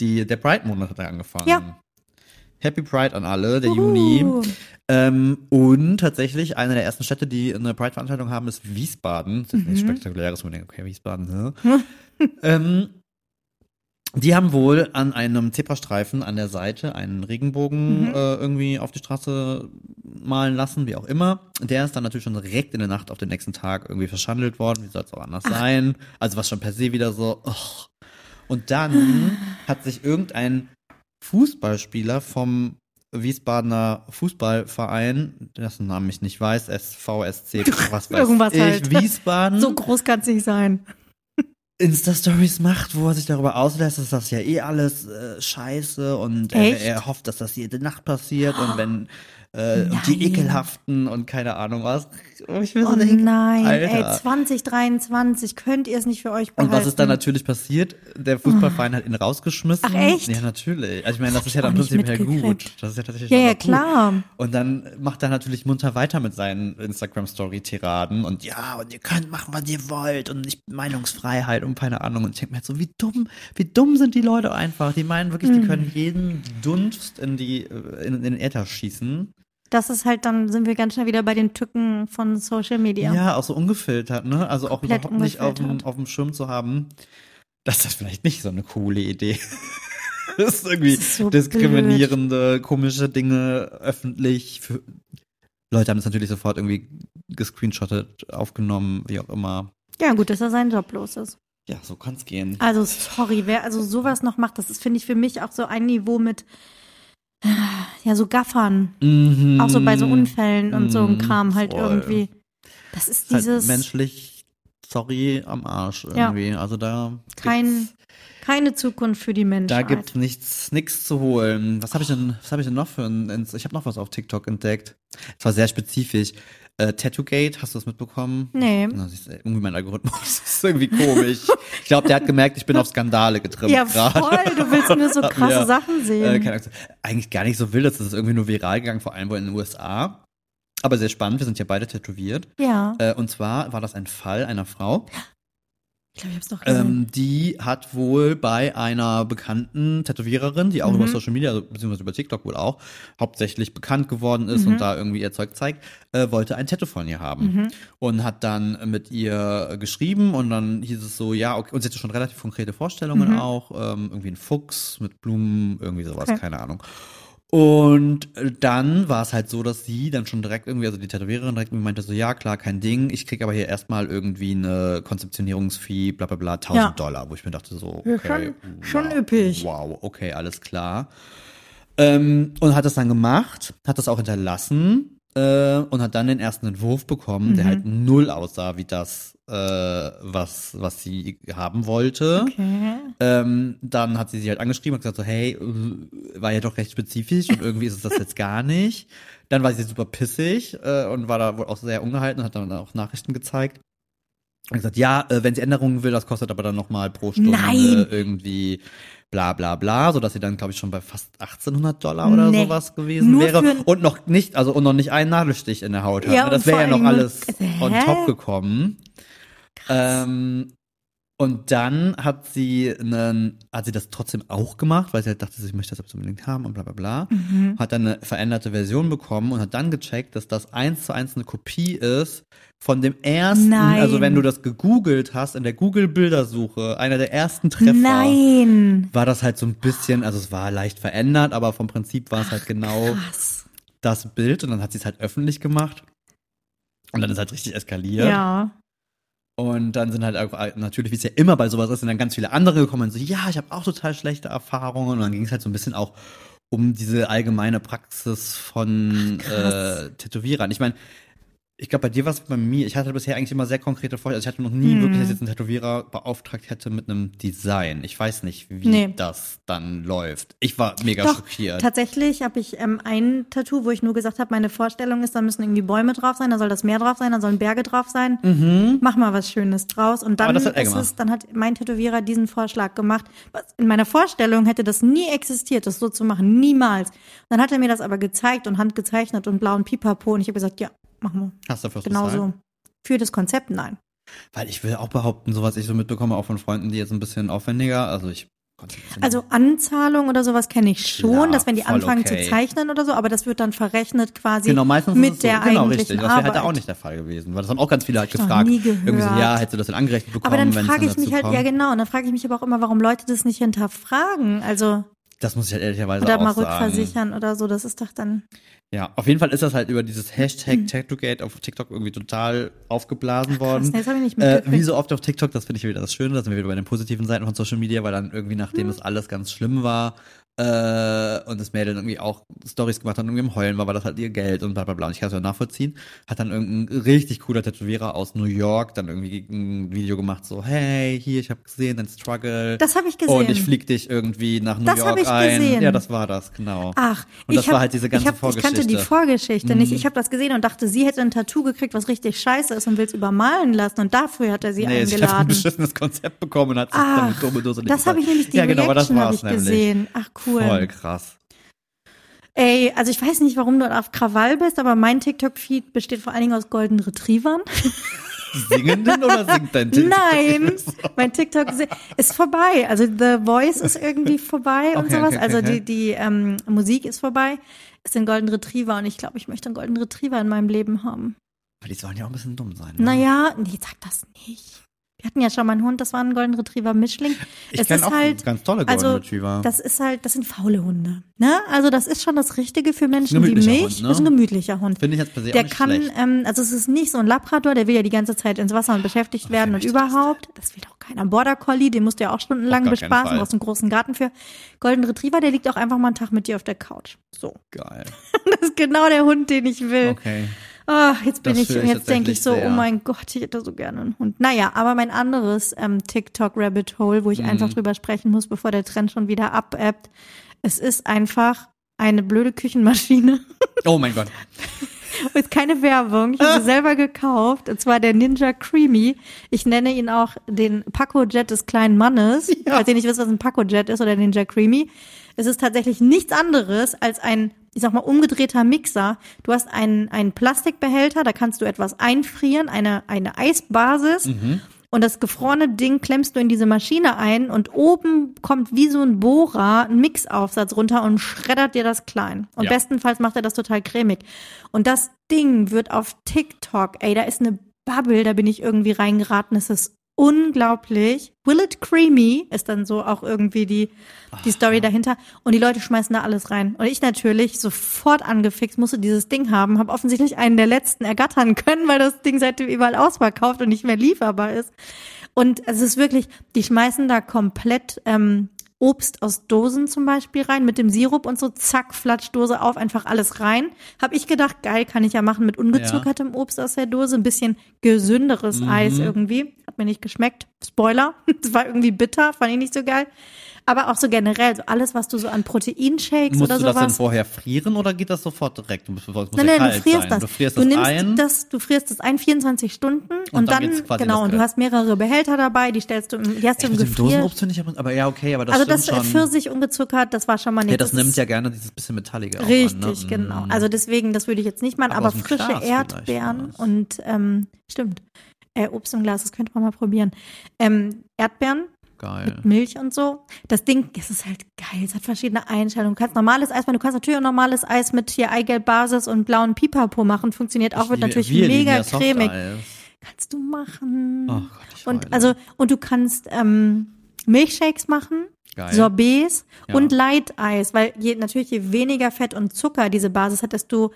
die, der Pride-Monat hat angefangen. Ja. Happy Pride an alle, der Uhu. Juni. Ähm, und tatsächlich eine der ersten Städte, die eine Pride-Veranstaltung haben, ist Wiesbaden. Das ist mhm. nichts Spektakuläres, wo man denkt, okay, Wiesbaden, ne? ähm, die haben wohl an einem Zebrastreifen an der Seite einen Regenbogen mhm. äh, irgendwie auf die Straße malen lassen, wie auch immer. Der ist dann natürlich schon direkt in der Nacht auf den nächsten Tag irgendwie verschandelt worden. Wie soll es auch anders Ach. sein? Also was schon per se wieder so. Oh. Und dann hat sich irgendein Fußballspieler vom Wiesbadener Fußballverein, dessen Namen ich nicht weiß, SVSC, was weiß Irgendwas ich, halt. Wiesbaden. So groß kann es nicht sein. Insta-Stories macht, wo er sich darüber auslässt, dass das ja eh alles äh, scheiße und er, er, hofft, dass das jede Nacht passiert und wenn äh, die ekelhaften und keine Ahnung was. Oh, ich will so oh denken, nein, Alter. ey, 2023, könnt ihr es nicht für euch behalten? Und was ist dann natürlich passiert? Der Fußballverein hat ihn rausgeschmissen. Ach echt? Ja, natürlich. Also ich meine, das, das ist ja dann prinzipiell gut. Das ist ja tatsächlich Ja, ja, klar. Gut. Und dann macht er natürlich munter weiter mit seinen Instagram-Story-Tiraden und ja, und ihr könnt machen, was ihr wollt und nicht Meinungsfreiheit und keine Ahnung. Und ich denke mir halt so, wie dumm, wie dumm sind die Leute einfach. Die meinen wirklich, hm. die können jeden Dunst in die, in, in den Äther schießen das ist halt, dann sind wir ganz schnell wieder bei den Tücken von Social Media. Ja, auch so ungefiltert, ne? Also auch Komplett überhaupt nicht auf dem, auf dem Schirm zu haben, dass das vielleicht nicht so eine coole Idee das ist irgendwie ist so diskriminierende, blöd. komische Dinge öffentlich. Für Leute haben das natürlich sofort irgendwie gescreenshottet, aufgenommen, wie auch immer. Ja, gut, dass er seinen Job los ist. Ja, so kann's gehen. Also sorry, wer also sowas noch macht, das ist finde ich für mich auch so ein Niveau mit ja, so Gaffern. Mhm. Auch so bei so Unfällen und so ein mhm. Kram halt Voll. irgendwie. Das ist halt dieses. Halt menschlich, sorry, am Arsch irgendwie. Ja. Also da. Kein, keine Zukunft für die Menschheit. Da gibt's nichts, nichts zu holen. Was habe ich denn, was habe ich denn noch für ein, ich habe noch was auf TikTok entdeckt. Es war sehr spezifisch. Äh, Tattoo-Gate, hast du das mitbekommen? Nee. Na, siehst, irgendwie mein Algorithmus ist irgendwie komisch. ich glaube, der hat gemerkt, ich bin auf Skandale getrimmt. Ja, grad. voll. Du willst nur so krasse ja. Sachen sehen. Äh, keine Eigentlich gar nicht so wild. Das ist irgendwie nur viral gegangen, vor allem wohl in den USA. Aber sehr spannend. Wir sind ja beide tätowiert. Ja. Äh, und zwar war das ein Fall einer Frau. Ich glaube, ich hab's doch gesehen. Ähm, die hat wohl bei einer bekannten Tätowiererin, die auch Mhm. über Social Media, also, beziehungsweise über TikTok wohl auch, hauptsächlich bekannt geworden ist Mhm. und da irgendwie ihr Zeug zeigt, äh, wollte ein Tattoo von ihr haben. Mhm. Und hat dann mit ihr geschrieben und dann hieß es so, ja, okay, und sie hatte schon relativ konkrete Vorstellungen auch, ähm, irgendwie ein Fuchs mit Blumen, irgendwie sowas, Okay. keine Ahnung. Und äh, dann war es halt so, dass sie dann schon direkt irgendwie, also die Tätowiererin direkt meinte so, ja klar, kein Ding, ich krieg aber hier erstmal irgendwie eine Konzeptionierungsfee, bla bla bla, 1000 Ja. Dollar, wo ich mir dachte so, Ja, okay, schon- schon wow, üppig. Wow, okay, alles klar. Ähm, und hat das dann gemacht, hat das auch hinterlassen äh, und hat dann den ersten Entwurf bekommen, Mhm. der halt null aussah wie das, äh, was, was sie haben wollte. Okay. Ähm, dann hat sie sie halt angeschrieben und gesagt so, hey, äh, war ja doch recht spezifisch und irgendwie ist es das jetzt gar nicht. Dann war sie super pissig äh, und war da wohl auch sehr ungehalten und hat dann auch Nachrichten gezeigt. Und gesagt, ja, äh, wenn sie Änderungen will, das kostet aber dann nochmal pro Stunde Nein. irgendwie bla bla bla, sodass sie dann, glaube ich, schon bei fast 1800 Dollar oder Nee. sowas gewesen Nur wäre. Und noch nicht, also und noch nicht einen Nadelstich in der Haut. Ja, ne? Das wäre ja noch alles Hä? on top gekommen. Ähm, und dann hat sie einen, hat sie das trotzdem auch gemacht, weil sie halt dachte, sie möchte das unbedingt haben und bla bla bla. Mhm. Hat dann eine veränderte Version bekommen und hat dann gecheckt, dass das eins zu eins eine Kopie ist von dem ersten, Nein. also wenn du das gegoogelt hast, in der Google-Bildersuche, einer der ersten Treffer, Nein. war das halt so ein bisschen, also es war leicht verändert, aber vom Prinzip war es halt genau Was? das Bild und dann hat sie es halt öffentlich gemacht. Und dann ist halt richtig eskaliert. Ja. Und dann sind halt auch, natürlich, wie es ja immer bei sowas ist, sind dann ganz viele andere gekommen und so, ja, ich habe auch total schlechte Erfahrungen. Und dann ging es halt so ein bisschen auch um diese allgemeine Praxis von krass. äh, Tätowierern. Ich meine, ich glaube, bei dir war es bei mir, ich hatte bisher eigentlich immer sehr konkrete Vorstellungen. Also ich hatte noch nie Mhm. wirklich, dass ich jetzt einen Tätowierer beauftragt hätte mit einem Design. Ich weiß nicht, wie Nee. das dann läuft. Ich war mega Doch, schockiert. tatsächlich habe ich ähm, ein Tattoo, wo ich nur gesagt habe, meine Vorstellung ist, da müssen irgendwie Bäume drauf sein, da soll das Meer drauf sein, da sollen Berge drauf sein. Mach mal was Schönes draus. Und dann Mhm. Hat ist es, dann hat mein Tätowierer diesen Vorschlag gemacht. In meiner Vorstellung hätte das nie existiert, das so zu machen, niemals. Dann hat er mir das aber gezeigt und handgezeichnet und blauen Pipapo und ich habe gesagt, ja, machen wir. Hast du dafür was Genau so. Für das Konzept, nein. Weil ich will auch behaupten, so was ich so mitbekomme, auch von Freunden, die jetzt ein bisschen aufwendiger, also ich Also Anzahlung oder sowas kenne ich schon, Klar, dass wenn die anfangen okay. zu zeichnen oder so, aber das wird dann verrechnet quasi Genau, meistens mit es so, der genau, eigentlichen richtig. Das wäre halt auch nicht der Fall gewesen. Weil das haben auch ganz viele halt gefragt. nie gehört. Irgendwie so, ja, hättest du das denn angerechnet bekommen, Aber dann frage ich mich halt, kommt? ja genau, und dann frage ich mich aber auch immer, warum Leute das nicht hinterfragen, also Das muss ich halt ehrlicherweise oder auch mal sagen. rückversichern oder so, das ist doch dann Ja, auf jeden Fall ist das halt über dieses Hashtag Tattogate auf TikTok irgendwie total aufgeblasen worden. nee, das hab ich nicht äh, wie so oft auf TikTok, das finde ich wieder das Schöne, da sind wir wieder bei den positiven Seiten von Social Media, weil dann irgendwie, nachdem es alles ganz schlimm war, äh, und das Mädel irgendwie auch Stories gemacht hat und irgendwie im Heulen war, war das halt ihr Geld und bla bla bla. Und ich kann es ja nachvollziehen. Hat dann irgendein richtig cooler Tätowierer aus New York dann irgendwie ein Video gemacht, so, hey, hier, ich habe gesehen, dein Struggle. Das habe ich gesehen. Und ich flieg dich irgendwie nach New Das York ich ein. gesehen. Ja, das war das, genau. Ach, Und ich das hab, war halt diese ganze ich, hab, ich kannte die Vorgeschichte. Mhm. Vorgeschichte nicht. Ich habe das gesehen und dachte, sie hätte ein Tattoo gekriegt, was richtig scheiße ist und will es übermalen lassen. Und dafür hat er sie Nee, sie hat ein eingeladen. beschissenes Konzept bekommen und hat sich Ah, dann mit dumme Dose das habe ich nämlich, die Ja, genau, das Reaction habe war's ich nämlich. gesehen. Ach, cool. Voll krass. Ey, also ich weiß nicht, warum du auf Krawall bist, aber mein TikTok-Feed besteht vor allen Dingen aus Golden Retrievern. Singenden oder singt dein TikTok? Nein, mein TikTok ist- vorbei. Also The Voice ist irgendwie vorbei und Okay, sowas. okay, also okay. die, die ähm, Musik ist vorbei. Es sind Golden Retriever und ich glaube, ich möchte einen Golden Retriever in meinem Leben haben. Aber die sollen ja auch ein bisschen dumm sein. Ne? Naja, nee, sag das nicht. Wir hatten ja schon mal einen Hund, das war ein Golden Retriever Mischling. ich es ist auch halt, ganz tolle Golden also Retriever. das ist halt, das sind faule Hunde. Ne? Also das ist schon das Richtige für Menschen wie mich. Hund, ne? Das ist ein gemütlicher Hund. Finde ich jetzt per se auch Der nicht kann, schlecht. ähm, also es ist nicht so ein Labrador, der will ja die ganze Zeit ins Wasser und beschäftigt werden und das überhaupt. Das will auch keiner. Border Collie, den musst du ja auch stundenlang bespaßen, du brauchst einen großen Garten für. Golden Retriever, der liegt auch einfach mal einen Tag mit dir auf der Couch. So. Geil. Das ist genau der Hund, den ich will. Okay. Ah, jetzt bin Das ich, ich jetzt denke ich so, oh sehr. mein Gott, ich hätte so gerne einen Hund. Naja, aber mein anderes ähm, TikTok Rabbit Hole, wo ich Mhm. einfach drüber sprechen muss, bevor der Trend schon wieder abebbt. Es ist einfach eine blöde Küchenmaschine. Oh mein Gott. Ist keine Werbung. Ich habe sie selber gekauft. Und zwar der Ninja Creamy. Ich nenne ihn auch den Paco Jet des kleinen Mannes. Falls ihr nicht wisst, was ein Paco Jet ist oder Ninja Creamy. Es ist tatsächlich nichts anderes als ein, ich sag mal, umgedrehter Mixer. Du hast einen, einen Plastikbehälter, da kannst du etwas einfrieren, eine, eine Eisbasis. Und das gefrorene Ding klemmst du in diese Maschine ein und oben kommt wie so ein Bohrer ein Mixaufsatz runter und schreddert dir das klein. Und Ja. bestenfalls macht er das total cremig. Und das Ding wird auf TikTok, ey, da ist eine Bubble, da bin ich irgendwie reingeraten. Es ist unglaublich. Will it creamy ist dann so auch irgendwie die, die Story dahinter. Und die Leute schmeißen da alles rein. Und ich natürlich sofort angefixt, musste dieses Ding haben, habe offensichtlich einen der letzten ergattern können, weil das Ding seitdem überall ausverkauft und nicht mehr lieferbar ist. Und es ist wirklich, die schmeißen da komplett ähm, Obst aus Dosen zum Beispiel rein, mit dem Sirup und so, zack, Flatschdose auf, einfach alles rein. Hab ich gedacht, geil, kann ich ja machen mit ungezuckertem Obst aus der Dose, ein bisschen gesünderes Eis irgendwie. Hat mir nicht geschmeckt. Spoiler, das war irgendwie bitter, fand ich nicht so geil. Aber auch so generell, so alles, was du so an Proteinshakes Musst oder du das denn sowas. vorher frieren oder geht das sofort direkt? Musst, es muss Nein, nein, du frierst sein. das. Du frierst du das nimmst ein. das, du frierst das ein 24 Stunden und, dann dann, in genau, das und du hast mehrere Behälter dabei, die stellst du, im- die hast du im Gefrier. Dosenobst finde ich aber, aber ja, okay, aber das Also das äh, schon. Pfirsich ungezuckert, das war schon mal nicht. ja, das, nimmt ist ja gerne dieses bisschen Metallige richtig, an, ne? genau. Mm. Also deswegen, das würde ich jetzt nicht machen, Aber aber, frische Glas Erdbeeren und ähm, stimmt. Äh, Obst im Glas, das könnte man mal probieren. Ähm, Erdbeeren Geil. mit Milch und so. Das Ding, es ist halt geil. Es hat verschiedene Einstellungen. Du kannst normales Eis machen, du kannst natürlich auch normales Eis mit hier Eigelb-Basis und blauen Pipapo machen. Funktioniert auch, Ich wird natürlich mega cremig. Kannst du machen. Oh Gott, und heule. also, und du kannst ähm, Milchshakes machen. Geil. Sorbets Ja. und Light Eis, weil je, natürlich je weniger Fett und Zucker diese Basis hat, desto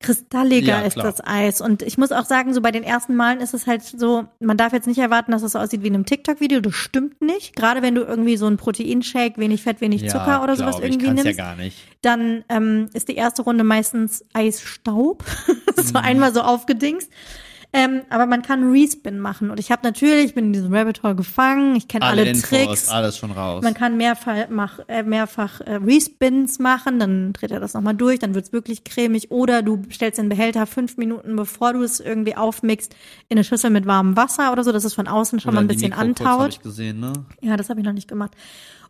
kristalliger Ja, ist das Eis. Und ich muss auch sagen, so bei den ersten Malen ist es halt so, man darf jetzt nicht erwarten, dass es so aussieht wie in einem TikTok-Video. Das stimmt nicht. Gerade wenn du irgendwie so einen Proteinshake, wenig Fett, wenig ja, Zucker oder sowas ich, irgendwie kann's nimmst, ja gar nicht. dann ähm, ist die erste Runde meistens Eisstaub. Mhm. so einmal so aufgedingst. Ähm, aber man kann Respin machen. Und ich habe natürlich, ich bin in diesem Rabbit Hole gefangen, ich kenne alle, Alle Infos, Tricks. alles schon raus. Man kann mehrfach, mach, äh, mehrfach äh, Respins machen, dann dreht er das nochmal durch, dann wird's wirklich cremig. Oder du stellst den Behälter fünf Minuten, bevor du es irgendwie aufmixst, in eine Schüssel mit warmem Wasser oder so, dass es von außen schon Oder mal ein bisschen antaut. ich gesehen, ne? Ja, das habe ich noch nicht gemacht.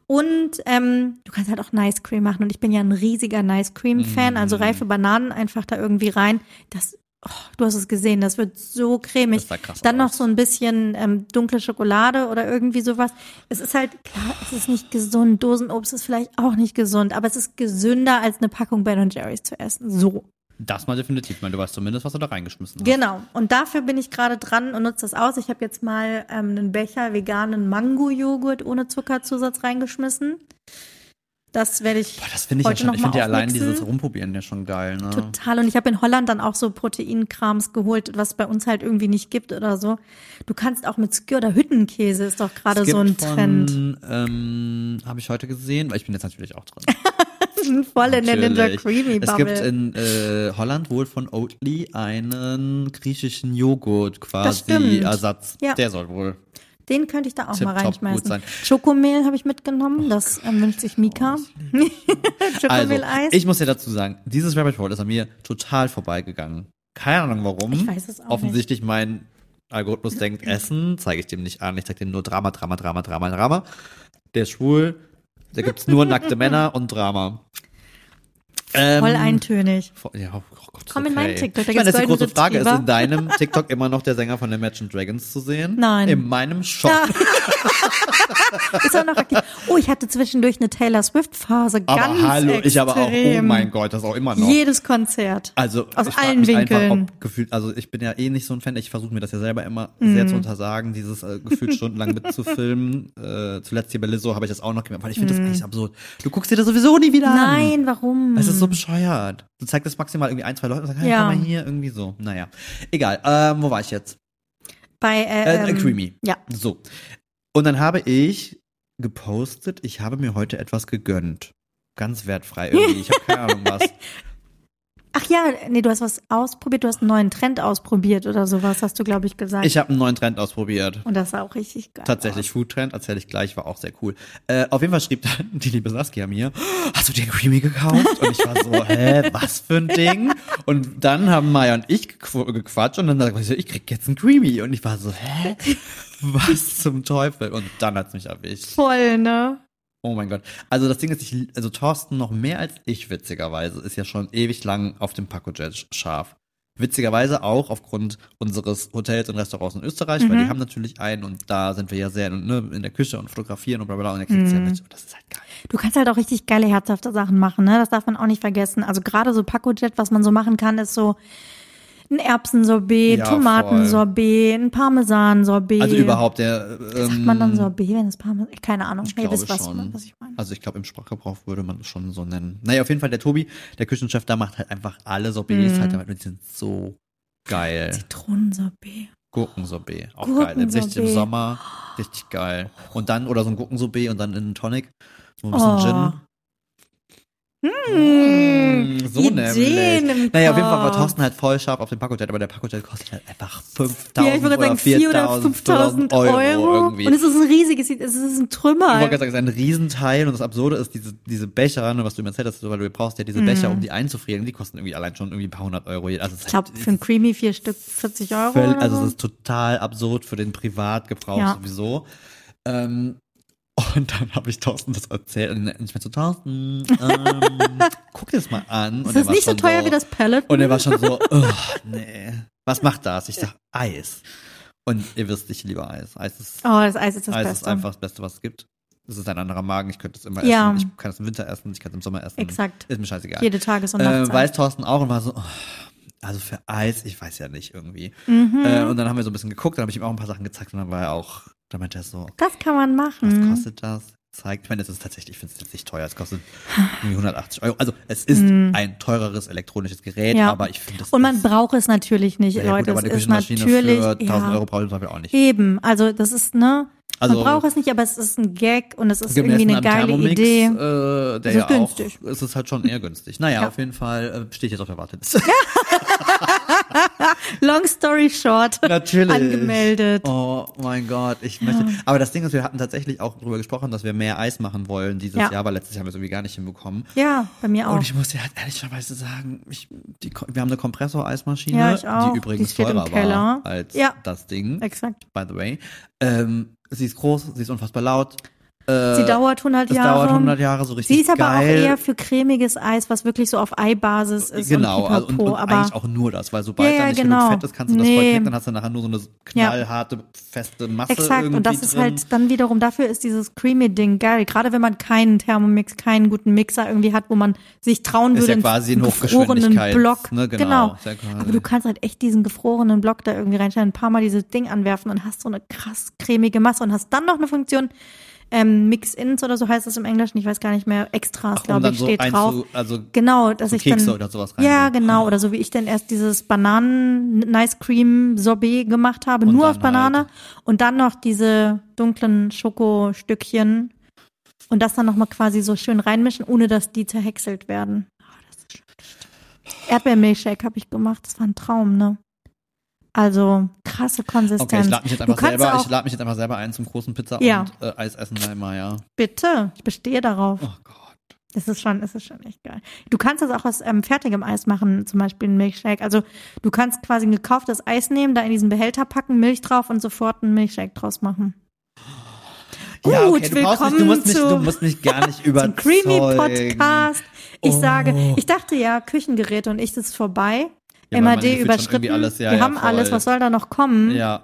Und ähm, du kannst halt auch Nice Cream machen. Und ich bin ja ein riesiger Nice Cream Fan. Mm. Also reife Bananen einfach da irgendwie rein. Das, oh, du hast es gesehen, das wird so cremig. Das sah krass Dann noch so ein bisschen ähm, dunkle Schokolade oder irgendwie sowas. Es ist halt, klar, es ist nicht gesund. Dosenobst ist vielleicht auch nicht gesund, aber es ist gesünder als eine Packung Ben Jerry's zu essen. So. Das mal definitiv, weil du weißt zumindest, was du da reingeschmissen hast. Genau. Und dafür bin ich gerade dran und nutze das aus. Ich habe jetzt mal ähm, einen Becher veganen Mango-Joghurt ohne Zuckerzusatz reingeschmissen. Das werde ich Boah, das finde ich ja heute schon, noch ich finde ja allein dieses Rumprobieren ja schon geil, ne? Total. Und ich habe in Holland dann auch so Proteinkrams geholt, was bei uns halt irgendwie nicht gibt oder so. Du kannst auch mit Skür oder Hüttenkäse ist doch gerade so ein gibt Trend. Von, ähm, habe ich heute gesehen, weil ich bin jetzt natürlich auch drin. Voll in der Ninja. Creamy Es gibt Bubble. in äh, Holland wohl von Oatly einen griechischen Joghurt quasi. Ersatz. Ja. Der soll wohl. Den könnte ich da auch Tipptopp mal reinschmeißen. Schokomehl habe ich mitgenommen. Das ähm, wünscht sich Mika. Also, Schokomehleis. ich muss ja dazu sagen, dieses Rabbit Hole ist an mir total vorbeigegangen. Keine Ahnung warum. Ich weiß es auch Offensichtlich mein Algorithmus denkt, Essen zeige ich dem nicht an. Ich zeige dem nur Drama, Drama, Drama, Drama, Drama. Der ist schwul, da gibt's nur nackte Männer und Drama. Ähm, Voll eintönig. Voll- Ja, oh Gott, Komm okay. in meinen TikTok, da Ich meine, das ist die große Frage. Ist in deinem TikTok immer noch der Sänger von Imagine Dragons zu sehen? Nein. In meinem Shop. Ja. ist auch noch aktiv. Oh, ich hatte zwischendurch eine Taylor Swift-Phase. aber Ganz hallo, ich aber auch, oh extrem. mein Gott, das auch immer noch. Jedes Konzert. Also Aus ich allen Winkeln. Einfach, ob gefühlt, also ich bin ja eh nicht so ein Fan. Ich versuche mir das ja selber immer Mhm. sehr zu untersagen, dieses äh, gefühlt stundenlang mitzufilmen. Äh, zuletzt hier bei Lizzo habe ich das auch noch gemacht, weil ich finde das eigentlich absurd. Du guckst dir das sowieso nie wieder an. Mhm. Nein, warum? Es ist so bescheuert. Du zeigst das maximal irgendwie ein, zwei Leuten und sagst, hey, Ja. komm mal hier, irgendwie so. Naja. Egal. Ähm, wo war ich jetzt? Bei äh, Äh, ähm, Creamy. Ja. So. Und dann habe ich gepostet, ich habe mir heute etwas gegönnt. Ganz wertfrei irgendwie. Ich habe keine Ahnung was. Ach ja, nee, du hast was ausprobiert, du hast einen neuen Trend ausprobiert oder sowas, hast du, glaube ich, gesagt. Ich habe einen neuen Trend ausprobiert. Und das sah auch richtig geil. Tatsächlich Foodtrend, erzähle ich gleich, war auch sehr cool. Äh, auf jeden Fall schrieb dann die liebe Saskia mir, hast du den Creamy gekauft? Und ich war so, hä, was für ein Ding? Und dann haben Maya und ich gequ- gequatscht und dann sagte ich, so, ich krieg jetzt einen Creamy. Und ich war so, hä? Was zum Teufel? Und dann hat's mich erwischt. Voll, ne? Oh mein Gott. Also das Ding ist, ich, also Thorsten noch mehr als ich, witzigerweise, ist ja schon ewig lang auf dem Paco Jet scharf. Witzigerweise auch aufgrund unseres Hotels und Restaurants in Österreich, weil Mhm. die haben natürlich einen und da sind wir ja sehr ne, in der Küche und fotografieren und bla bla und da kriegst du ja Mhm. mit. Und das ist halt geil. Du kannst halt auch richtig geile, herzhafte Sachen machen, ne? Das darf man auch nicht vergessen. Also gerade so Pacojet, was man so machen kann, ist so ein Erbsensorbet, Ja, Tomatensorbet, ein Parmesansorbet. Also überhaupt der. Ähm, Sagt man dann Sorbet, wenn es Parmesan, keine Ahnung. Ich Ihr glaube wisst, was, schon. was ich meine. Also ich glaube, im Sprachgebrauch würde man es schon so nennen. Naja, auf jeden Fall der Tobi, der Küchenchef, da macht halt einfach alle Sorbets Mhm. halt damit und die sind so geil. Zitronensorbet. Gurkensorbet, auch geil. Richtig im. Sommer, richtig geil. Und dann, oder so ein Gurkensorbet und dann in einen Tonic, so ein bisschen Oh. Gin. Hm, Mm, so Ideen nämlich. Naja, auf jeden Fall war. Thorsten halt voll scharf auf den Pacojet, aber der Pacojet kostet halt einfach 5000 Ja, ich oder sagen, 4.000 oder 4000 5.000 Euro, Euro. irgendwie. Und es ist ein riesiges, es ist ein Trümmer. Ich wollte gerade sagen, es ist ein Riesenteil und das Absurde ist, diese, diese Becher, ne, was du mir erzählt hast, weil du brauchst ja diese Becher, um die einzufrieren, die kosten irgendwie allein schon irgendwie ein paar hundert Euro. Also ich glaube, halt- für ein Creamy vier Stück 40 Euro. Völl- oder also so. es ist total absurd für den Privatgebrauch Ja. sowieso. Ähm, und dann habe ich Thorsten das erzählt und ich meinte so, Thorsten, ähm, guck dir das mal an. Und ist er das nicht so teuer wie das Pellet? Und er war schon so, oh, nee, was macht das? Ich sag, Eis. Und ihr wisst, ich liebe Eis. Eis ist, Oh, das Eis ist das Eis Beste. ist einfach das Beste, was es gibt. Es ist ein anderer Magen, ich könnte es immer Ja. essen. Ich kann es im Winter essen, ich kann es im Sommer essen. Exakt. Ist mir scheißegal. Jede Tages- und äh, Nachtzeit. weiß Thorsten auch und war so, oh, also für Eis, ich weiß ja nicht irgendwie. Mhm. Äh, und dann haben wir so ein bisschen geguckt, dann habe ich ihm auch ein paar Sachen gezeigt und dann war er auch, da meinte er so, das kann man was machen. kostet das? Zeigt, ich meine, es ist tatsächlich, ich finde es jetzt nicht teuer, es kostet irgendwie 180 Euro. Also es ist ein teureres elektronisches Gerät. Ja. aber ich finde das Und man ist, braucht es natürlich nicht, ja, gut, Leute. aber es eine ist natürlich für 1000 ja, Euro brauchen wir auch nicht. eben. Also das ist ne. Also, man braucht es nicht, aber es ist ein Gag und es ist Gemessen irgendwie eine geile Thermomix, Idee. Äh, der ist ja auch, günstig. ist es halt schon eher günstig. Naja, Ja. auf jeden Fall äh, stehe ich jetzt auf der Warteliste. Long story short. Natürlich. Angemeldet. Oh mein Gott, ich möchte. Aber das Ding ist, wir hatten tatsächlich auch darüber gesprochen, dass wir mehr Eis machen wollen dieses Ja. Jahr, aber letztes Jahr haben wir es irgendwie gar nicht hinbekommen. Ja, bei mir auch. Und ich muss dir halt ehrlicherweise sagen, ich, die, wir haben eine Kompressoreismaschine, Ja, ich auch. die übrigens Die teurer war als Ja. das Ding, Exakt. by the way. Ähm, sie ist groß, sie ist unfassbar laut. Äh, Sie dauert 100 es Jahre. dauert 100 Jahre so richtig Sie ist aber geil. auch eher für cremiges Eis, was wirklich so auf Eibasis ist. Genau, und, also und, und aber eigentlich auch nur das, weil sobald Ja, ja, da nicht genau. genug Fett ist, kannst du das voll Nee. knicken, dann hast du nachher nur so eine knallharte, feste Masse Exakt, irgendwie und das ist drin. halt dann wiederum, dafür ist dieses Creamy-Ding geil. Gerade wenn man keinen Thermomix, keinen guten Mixer irgendwie hat, wo man sich trauen Ist würde, ja einen quasi ein gefrorenen Hochgeschwindigkeits- Block. ne, genau. Quasi. Aber du kannst halt echt diesen gefrorenen Block da irgendwie reinstellen, ein paar Mal dieses Ding anwerfen und hast so eine krass cremige Masse und hast dann noch eine Funktion, ähm, Mix-Ins oder so heißt es im Englischen, ich weiß gar nicht mehr, Extras, glaube ich, so steht drauf. also Genau, dass so ich Kekse dann oder sowas rein. ja, genau. Oder so wie ich dann erst dieses Bananen-Nice Cream Sorbet gemacht habe, Und nur auf Banane. halt. Und dann noch diese dunklen Schokostückchen. Und das dann nochmal quasi so schön reinmischen, ohne dass die zerhäckselt werden. Oh, das Erdbeermilchshake habe ich gemacht. Das war ein Traum, ne? Also krasse Konsistenz. Okay, ich lade mich jetzt Du einfach kannst selber, auch- ich lade mich jetzt einfach selber ein zum großen Pizza Ja. und äh, Eis essen da immer, ja. Bitte, ich bestehe darauf. Oh Gott. Das ist schon, das ist schon echt geil. Du kannst das auch aus ähm, fertigem Eis machen, zum Beispiel ein Milchshake. Also du kannst quasi ein gekauftes Eis nehmen, da in diesen Behälter packen, Milch drauf und sofort einen Milchshake draus machen. ja, Gut, okay, du, brauchst mich, du, willkommen musst mich, du zu- musst mich gar nicht überzeugen. Creamy Podcast. Ich Oh. sage, ich dachte ja, Küchengeräte und ich das ist vorbei. Ja, MAD überschritten. alles- ja, Wir ja, haben alles, voll. was soll da noch kommen? Ja,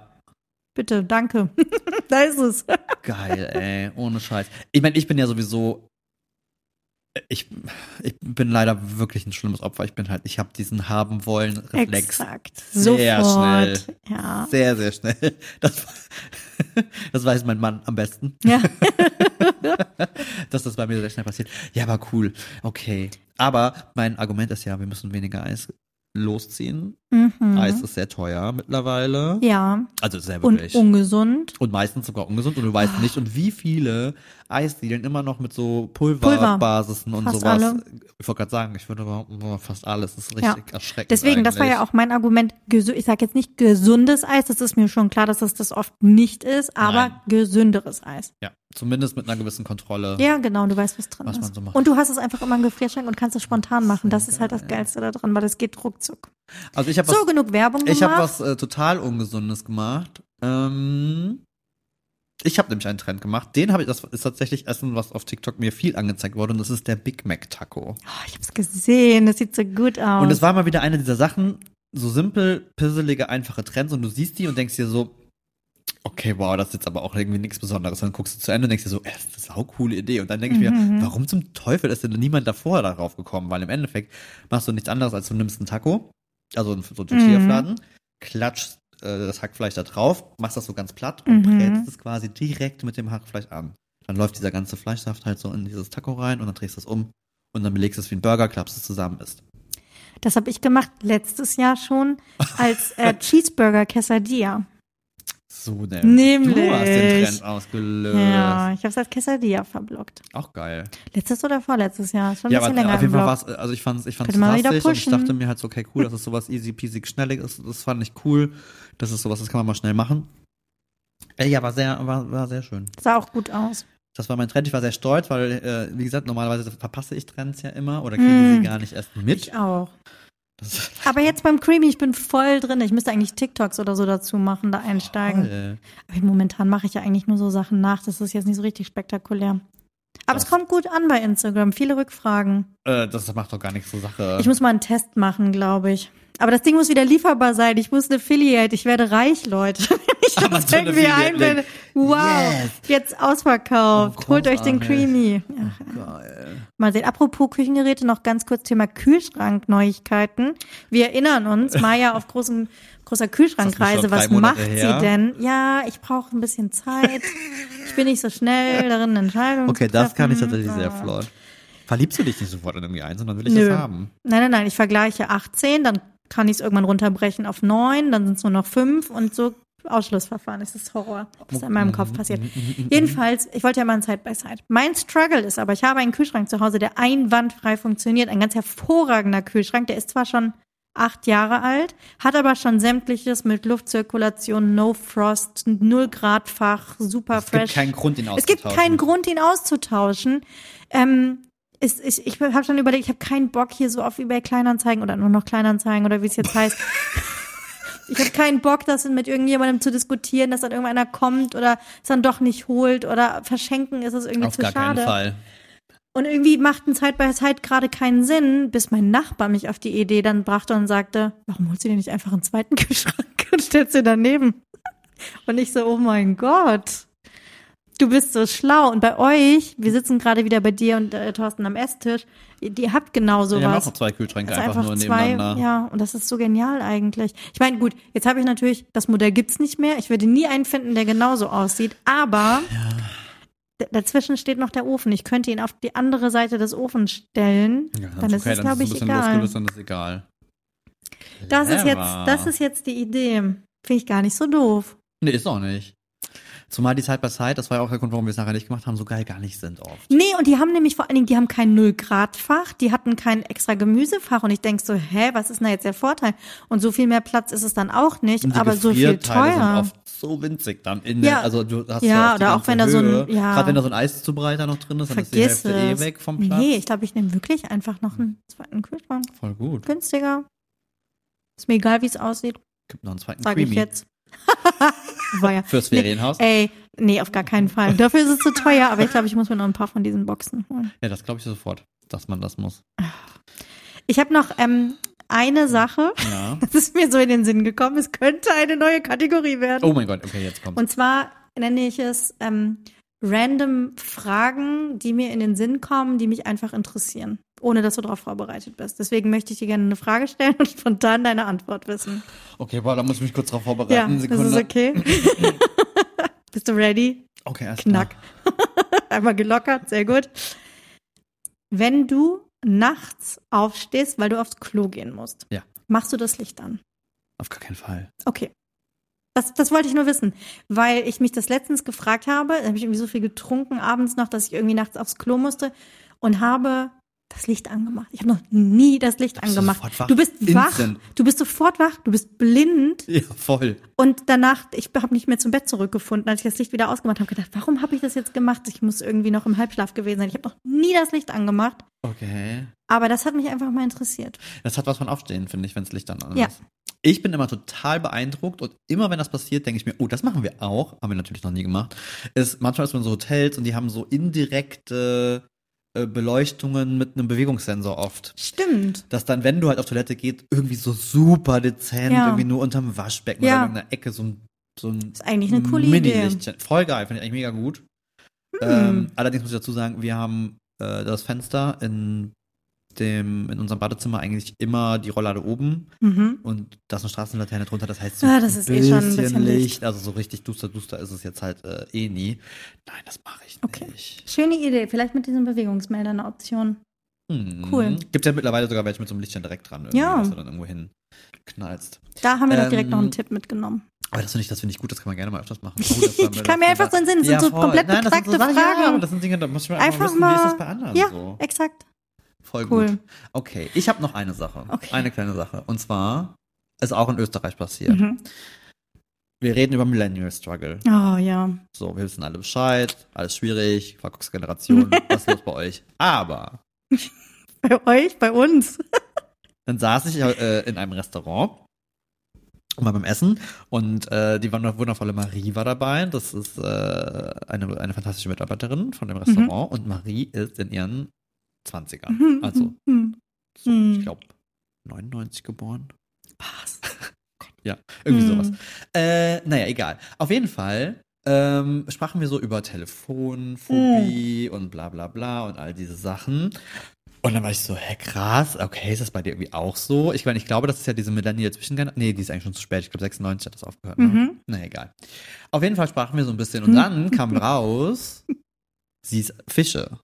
Bitte, danke. da ist es. geil, ey, ohne Scheiß. Ich meine, ich bin ja sowieso ich, ich bin leider wirklich ein schlimmes Opfer. Ich bin halt, ich habe diesen haben wollen Reflex Exakt. Sehr Sofort. schnell. Ja. sehr, sehr schnell. Das, das weiß mein Mann am besten, ja. dass das bei mir sehr schnell passiert. Ja, aber cool. Okay. Aber mein Argument ist ja, wir müssen weniger Eis losziehen. Mhm. Eis ist sehr teuer mittlerweile. Ja. Also sehr Und wirklich. ungesund. Und meistens sogar ungesund und du weißt nicht. Und wie viele Eisdielen immer noch mit so Pulverbasisen und Fast sowas. alle. Ich wollte gerade sagen, ich würde boah, fast alles. Das ist Ja. richtig erschreckend. Deswegen, das war ja eigentlich. auch mein Argument. Ich sage jetzt nicht gesundes Eis, das ist mir schon klar, dass es das oft nicht ist, aber Nein. gesünderes Eis. Ja, zumindest mit einer gewissen Kontrolle. Ja, genau, du weißt, was drin Was man ist. so macht. Und du hast es einfach immer im Gefrierschrank und kannst es spontan machen. Das ist halt das Geilste da dran, weil es geht ruckzuck. Also ich habe So, was, genug Werbung gemacht. ich habe was äh, total ungesundes gemacht. Ähm, ich habe nämlich einen Trend gemacht. Den habe ich, das ist tatsächlich Essen, was auf TikTok mir viel angezeigt wurde und das ist der Big Mac Taco. Oh, ich hab's gesehen, das sieht so gut aus. Und es war mal wieder eine dieser Sachen, so simpel, pisselige, einfache Trends und du siehst die und denkst dir so, okay, wow, das ist jetzt aber auch irgendwie nichts Besonderes. Und dann guckst du zu Ende und denkst dir so, ey, das ist eine saukoole Idee. Und dann denke ich Mhm. mir, warum zum Teufel ist denn niemand davor darauf gekommen? Weil im Endeffekt machst du nichts anderes, als du nimmst einen Taco, also so einen Tortilla-Fladen, klatschst äh, das Hackfleisch da drauf, machst das so ganz platt und Mhm. brätst es quasi direkt mit dem Hackfleisch an. Dann läuft dieser ganze Fleischsaft halt so in dieses Taco rein und dann drehst du es um und dann belegst du es wie ein Burger, klappst es zusammen, isst. Das habe ich gemacht letztes Jahr schon als äh, Cheeseburger Quesadilla. So ne. Nämlich. Du hast den Trend ausgelöst. Ja, ich habe es als Quesadilla verblockt. Auch geil. Letztes oder vorletztes Jahr? Schon ein Ja, bisschen aber länger auf jeden Fall Blog. war's, also ich fand's, ich fand's drastisch und ich dachte mir halt so, okay, cool, das ist sowas easy peasy schnellig ist, das fand ich cool. Das ist sowas, das kann man mal schnell machen. Äh, ja, war sehr, war, war sehr schön. Sah auch gut aus. Das war mein Trend, ich war sehr stolz, weil, äh, wie gesagt, normalerweise verpasse ich Trends ja immer oder kriege Mm. sie gar nicht erst mit. Ich auch. Aber jetzt beim Creamy, ich bin voll drin. Ich müsste eigentlich TikToks oder so dazu machen, da einsteigen. Toll. Aber momentan mache ich ja eigentlich nur so Sachen nach. Das ist jetzt nicht so richtig spektakulär. Aber es Das- kommt gut an bei Instagram. Viele Rückfragen. Äh, das macht doch gar nichts zur Sache. Ich muss mal einen Test machen, glaube ich. Aber das Ding muss wieder lieferbar sein. Ich muss ein Affiliate. Ich werde reich, Leute. Ich das Amazon irgendwie. Link. Wow. Yes. Jetzt ausverkauft. Oh, Holt euch den. Creamy. Ja, Geil. Mal sehen. Apropos Küchengeräte, noch ganz kurz Thema Kühlschrank-Neuigkeiten. Wir erinnern uns, Maya auf großem, großer Kühlschrankreise. Was Monate macht her? sie denn? Ja, ich brauche ein bisschen Zeit. Ich bin nicht so schnell darin, Entscheidungen Okay, zu das kann ich treffen. tatsächlich sehr flott. Verliebst du dich nicht sofort in irgendwie eins, sondern will ich Nö. das haben? Nein, nein, nein. Ich vergleiche 18, dann kann ich es irgendwann runterbrechen auf 9, dann sind es nur noch 5 und so Ausschlussverfahren. Das ist Horror, was in meinem Kopf passiert. Jedenfalls, ich wollte ja mal ein Side by Side. Mein Struggle ist aber, ich habe einen Kühlschrank zu Hause, der einwandfrei funktioniert. Ein ganz hervorragender Kühlschrank. Der ist zwar schon acht Jahre alt, hat aber schon sämtliches mit Luftzirkulation, No Frost, null Grad Fach, super Es gibt fresh. keinen Grund, ihn Es gibt auszutauschen. keinen Grund, ihn auszutauschen. Ähm, ist, ich ich habe schon überlegt, ich habe keinen Bock hier so auf eBay Kleinanzeigen oder nur noch Kleinanzeigen oder wie es jetzt heißt. ich habe keinen Bock, das mit irgendjemandem zu diskutieren, dass dann irgendeiner kommt oder es dann doch nicht holt oder verschenken ist es irgendwie Auf zu gar schade. keinen Fall. Und irgendwie macht ein Zeit bei Zeit gerade keinen Sinn, bis mein Nachbar mich auf die Idee dann brachte und sagte, warum holst du dir nicht einfach einen zweiten Kühlschrank und stellst dir daneben? Und ich so, oh mein Gott. Du bist so schlau. Und bei euch, wir sitzen gerade wieder bei dir und äh, Thorsten am Esstisch, ihr, habt genau Wir haben sowas. auch zwei Kühlschränke ist einfach, nur zwei, nebeneinander. ja, und das ist so genial eigentlich. Ich meine, gut, jetzt habe ich natürlich, das Modell gibt's nicht mehr. Ich würde nie einen finden, der genauso aussieht, aber d- dazwischen steht noch der Ofen. Ich könnte ihn auf die andere Seite des Ofens stellen. Ja, dann ist okay, es, glaube ich, es egal. losgelöst, dann ist es egal. Das ist jetzt, Clever. das ist jetzt die Idee. Finde ich gar nicht so doof. Nee, ist auch nicht. Zumal die Side by Side, das war ja auch der Grund, warum wir es nachher nicht gemacht haben, so geil gar nicht sind oft. Nee, und die haben nämlich vor allen Dingen, die haben kein Null-Grad-Fach, die hatten kein extra Gemüsefach und ich denk so, hä, was ist denn da jetzt der Vorteil? Und so viel mehr Platz ist es dann auch nicht, aber so viel teuer. sind oft so winzig dann in Ja. der, also du hast Ja, ja oder auch wenn da so ein- Höhe. ja. Gerade wenn da so ein Eiszubereiter noch drin ist, dann Vergiss ist die Hälfte es. eh weg vom Platz. Nee, ich glaube, ich nehme wirklich einfach noch einen zweiten Kühlschrank. Voll gut. Günstiger. Ist mir egal, wie es aussieht, Gibt noch einen zweiten ich Creamy. jetzt. Ja. Fürs Ferienhaus. Ey, nee, auf gar keinen Fall. Dafür ist es zu teuer, aber ich glaube, ich muss mir noch ein paar von diesen Boxen holen. Ja, das glaube ich sofort, dass man das muss. Ich habe noch ähm, eine Sache, Ja. das ist mir so in den Sinn gekommen, es könnte eine neue Kategorie werden. Oh mein Gott, okay, jetzt kommt's. Und zwar nenne ich es ähm, random Fragen, die mir in den Sinn kommen, die mich einfach interessieren, ohne dass du darauf vorbereitet bist. Deswegen möchte ich dir gerne eine Frage stellen und spontan deine Antwort wissen. Okay, boah, da muss ich mich kurz drauf Ja, vorbereiten. das Sekunde. ist okay. Bist du ready? Okay, erst Knack. Einmal gelockert, sehr gut. Wenn du nachts aufstehst, weil du aufs Klo gehen musst, Ja. machst du das Licht an? Auf gar keinen Fall. Okay. Das, das wollte ich nur wissen, weil ich mich das letztens gefragt habe. Da habe ich irgendwie so viel getrunken abends noch, dass ich irgendwie nachts aufs Klo musste und habe das Licht angemacht. Ich habe noch nie das Licht du angemacht. sofort wach. Du bist wach, Instant. du bist sofort wach, du bist blind Ja, voll. und danach, ich habe nicht mehr zum Bett zurückgefunden, als ich das Licht wieder ausgemacht habe. gedacht, warum habe ich das jetzt gemacht? Ich muss irgendwie noch im Halbschlaf gewesen sein. Ich habe noch nie das Licht angemacht, Okay. aber das hat mich einfach mal interessiert. Das hat was von Aufstehen, finde ich, wenn das Licht dann an Ja. ist. Ich bin immer total beeindruckt und immer wenn das passiert, denke ich mir, oh, das machen wir auch, haben wir natürlich noch nie gemacht. Ist manchmal ist man so Hotels und die haben so indirekte Beleuchtungen mit einem Bewegungssensor oft. Stimmt. Dass dann, wenn du halt auf Toilette gehst, irgendwie so super dezent, Ja. irgendwie nur unterm Waschbecken Ja. oder in irgendeiner Ecke so ein, so ein Ist eigentlich eine coole Idee. Hm. Mini-Lichtchen. Voll geil, finde ich eigentlich mega gut. Ähm, allerdings muss ich dazu sagen, wir haben äh, das Fenster in dem, in unserem Badezimmer eigentlich immer die Rolllade oben Mhm. und da ist eine Straßenlaterne drunter, das heißt so Ja, das ist eh schon ein bisschen Licht. also so richtig duster, duster ist es jetzt halt äh, eh nie. Nein, das mache ich Okay. nicht. Schöne Idee. Vielleicht mit diesem Bewegungsmelder eine Option. Hm. Cool. Gibt ja mittlerweile sogar welche mit so einem Lichtchen direkt dran, Ja. was du dann irgendwo hin knallst. Da haben wir doch direkt Ähm, noch einen Tipp mitgenommen. Aber das finde ich, das finde ich gut, das kann man gerne mal öfters machen. Oh, das kam mir einfach so in den Sinn, das sind so komplett Nein, das sind so Ja, Fragen. aber das sind Dinge, da muss ich mal einfach, Einfach wissen, wie ist mal- das bei anderen Ja, so. exakt. Voll cool. gut. Okay, ich habe noch eine Sache. Okay. Eine kleine Sache. Und zwar ist auch in Österreich passiert. Mhm. Wir reden über Millennial Struggle. Oh ja. So, wir wissen alle Bescheid, alles schwierig, Verkaufsgeneration, was ist los bei euch? Aber Bei euch, bei uns. dann saß ich äh, in einem Restaurant und war beim Essen und äh, die wunder- wundervolle Marie war dabei. Das ist äh, eine, eine fantastische Mitarbeiterin von dem Restaurant und Marie ist in ihren 20ern. Also, Mhm. so, Mhm. ich glaube, 99 geboren. Was? Ja, irgendwie Mhm. sowas. Äh, naja, egal. Auf jeden Fall ähm, sprachen wir so über Telefonphobie Mhm. und bla bla bla und all diese Sachen. Und dann war ich so, hä, krass, okay, ist das bei dir irgendwie auch so? Ich meine, ich glaube, das ist ja diese Millennial-Zwischengeneration. Nee, die ist eigentlich schon zu spät. Ich glaube, 96 hat das aufgehört. Ne? Mhm. Na egal. Auf jeden Fall sprachen wir so ein bisschen und dann kam raus, sie ist Fische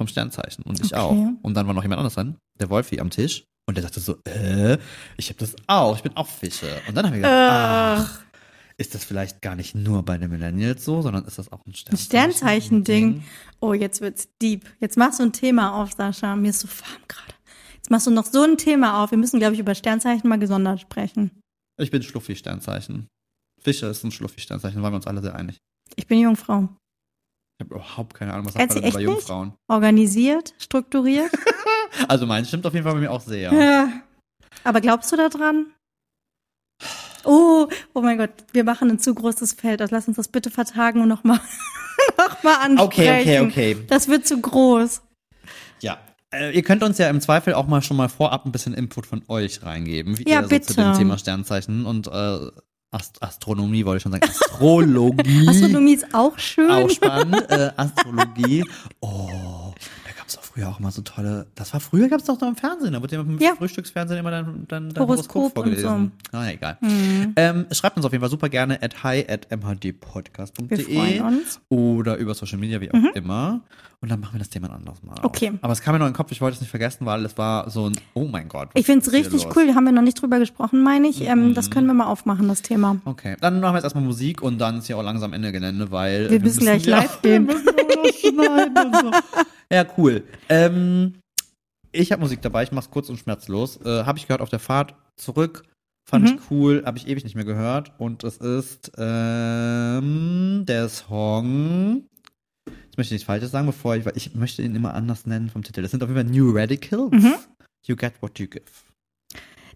vom Sternzeichen und ich Okay. auch. Und dann war noch jemand anderes dran, der Wolfi am Tisch. Und der sagte so, äh, ich habe das auch, ich bin auch Fische. Und dann haben wir gedacht, ach, ist das vielleicht gar nicht nur bei den Millennials so, sondern ist das auch ein Sternzeichen? Sternzeichen-Ding. Oh, jetzt wird's deep. Jetzt machst du ein Thema auf, Sascha. Mir ist so warm gerade. Jetzt machst du noch so ein Thema auf. Wir müssen, glaube ich, über Sternzeichen mal gesondert sprechen. Ich bin Schluffi-Sternzeichen. Fische ist ein Schluffi-Sternzeichen, da waren wir uns alle sehr einig. Ich bin Jungfrau. Ich habe überhaupt keine Ahnung, was sagt du man bei echt nicht? Jungfrauen? Organisiert, strukturiert. Also meins stimmt auf jeden Fall bei mir auch sehr. Ja. Aber glaubst du da dran? Oh, oh mein Gott, wir machen ein zu großes Feld. Also lass uns das bitte vertagen und nochmal noch mal ansprechen. Okay, okay, okay. Das wird zu groß. Ja. Äh, ihr könnt uns ja im Zweifel auch mal schon mal vorab ein bisschen Input von euch reingeben, wie Ja, ihr so bitte. zu dem Thema Sternzeichen und äh, Ast Astronomie wollte ich schon sagen. Astrologie. Astronomie ist auch schön. Auch spannend. Äh, Astrologie. Oh, früher auch immer so tolle. Das war früher gab es doch noch im Fernsehen. Da wurde ja im Ja. Frühstücksfernsehen immer dann, dann, dann Horoskop Horoskop und so. vorgelesen. Na, egal. Mhm. Ähm, schreibt uns auf jeden Fall super gerne at hi at Wir mhdpodcast.de oder über Social Media, wie auch immer. Und dann machen wir das Thema ein anderes Mal. auf. Okay. Aber es kam mir noch in den Kopf, ich wollte es nicht vergessen, weil es war so ein, oh mein Gott. Ich finde es richtig los? cool. Haben wir noch nicht drüber gesprochen, meine ich. Ähm, Mhm. Das können wir mal aufmachen, das Thema. Okay, dann machen wir jetzt erstmal Musik und dann ist ja auch langsam Ende Gelände, weil Wir müssen gleich live gehen. Wir müssen auch noch schneiden und so. Ja, cool. Ähm, ich habe Musik dabei, ich mach's kurz und schmerzlos. Äh, habe ich gehört auf der Fahrt zurück. Fand Mhm. ich cool, habe ich ewig nicht mehr gehört. Und es ist ähm, der Song. Ich möchte nichts Falsches sagen, bevor ich, weil ich möchte ihn immer anders nennen vom Titel. Das sind auf jeden Fall New Radicals. Mhm. You get what you give.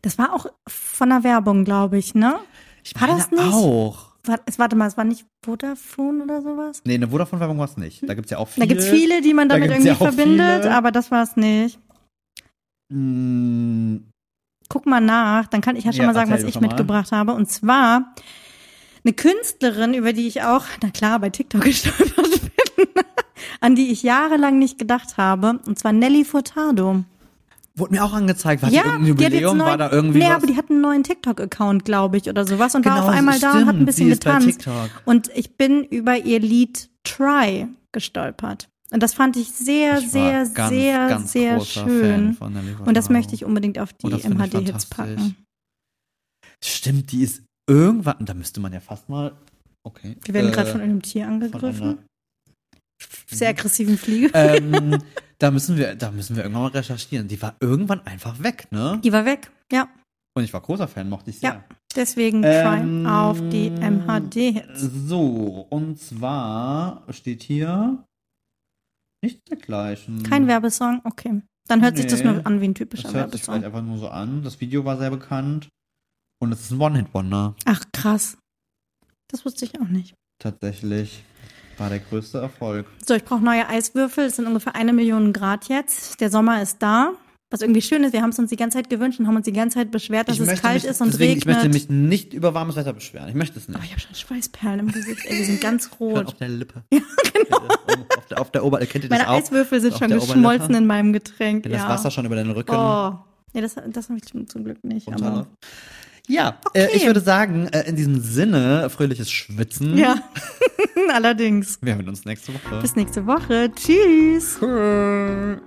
Das war auch von der Werbung, glaube ich, ne? Ich War das nicht? auch. Es- Warte mal, es war nicht Vodafone oder sowas? Nee, eine Vodafone-Werbung war es nicht. Da gibt's ja auch Da viele. gibt's viele, die man Da damit gibt's irgendwie ja verbindet, viele. aber das war es nicht. Mm, Guck mal nach, dann kann ich ja schon Ja, mal sagen, was ich doch mal. mitgebracht habe. Und zwar eine Künstlerin, über die ich auch, na klar, bei TikTok gestolpert bin, an die ich jahrelang nicht gedacht habe. Und zwar Nelly Furtado. Wurde mir auch angezeigt, war ja, die irgendein Jubiläum, einen war neuen, da irgendwie nee, was? aber die hat einen neuen TikTok-Account, glaube ich, oder sowas und war Genau, auf einmal da und hat ein stimmt, bisschen getanzt. Und ich bin über ihr Lied Try gestolpert. Und das fand ich sehr, Ich war sehr, ganz, sehr, ganz sehr schön. Und das möchte ich unbedingt auf die MHD-Hits packen. Stimmt, die ist irgendwann, da müsste man ja fast mal, okay. Wir werden äh, gerade von einem Tier angegriffen. Sehr aggressiven Fliege. ähm, da müssen wir, da müssen wir irgendwann mal recherchieren. Die war irgendwann einfach weg, ne? Die war weg. Ja, Und ich war großer Fan, mochte ich sehr. ja. Deswegen Ähm, Try auf die MHD-Hits. So, und zwar steht hier nichts dergleichen. Kein Werbesong? Okay. Dann hört sich das Nee. nur an wie ein typischer Das hört sich vielleicht Werbesong. einfach nur so an. Das Video war sehr bekannt. Und es ist ein One-Hit-Wonder, Ach, krass. Das wusste ich auch nicht. tatsächlich. War der größte Erfolg. So, ich brauche neue Eiswürfel. Es sind ungefähr eine Million Grad jetzt. Der Sommer ist da. Was irgendwie schön ist, wir haben es uns die ganze Zeit gewünscht und haben uns die ganze Zeit beschwert, dass Ich es kalt mich, ist und deswegen, regnet. Ich möchte mich nicht über warmes Wetter beschweren. Ich möchte es nicht. oh, ich habe schon Schweißperlen im Gesicht. Ey, die sind ganz Auf rot. der Lippe. Ja, genau. Auf der, auf der Ober kennt ihr das Meine auch? Eiswürfel sind Auf schon geschmolzen in meinem Getränk. Wenn ja. das Wasser schon über den Rücken Oh. Nee, das, das habe ich zum, Glück nicht. Aber, Ja, äh, ich würde sagen, äh, in diesem Sinne, fröhliches Schwitzen. ja, allerdings. Wir hören uns nächste Woche. Bis nächste Woche. Tschüss. Tschüss.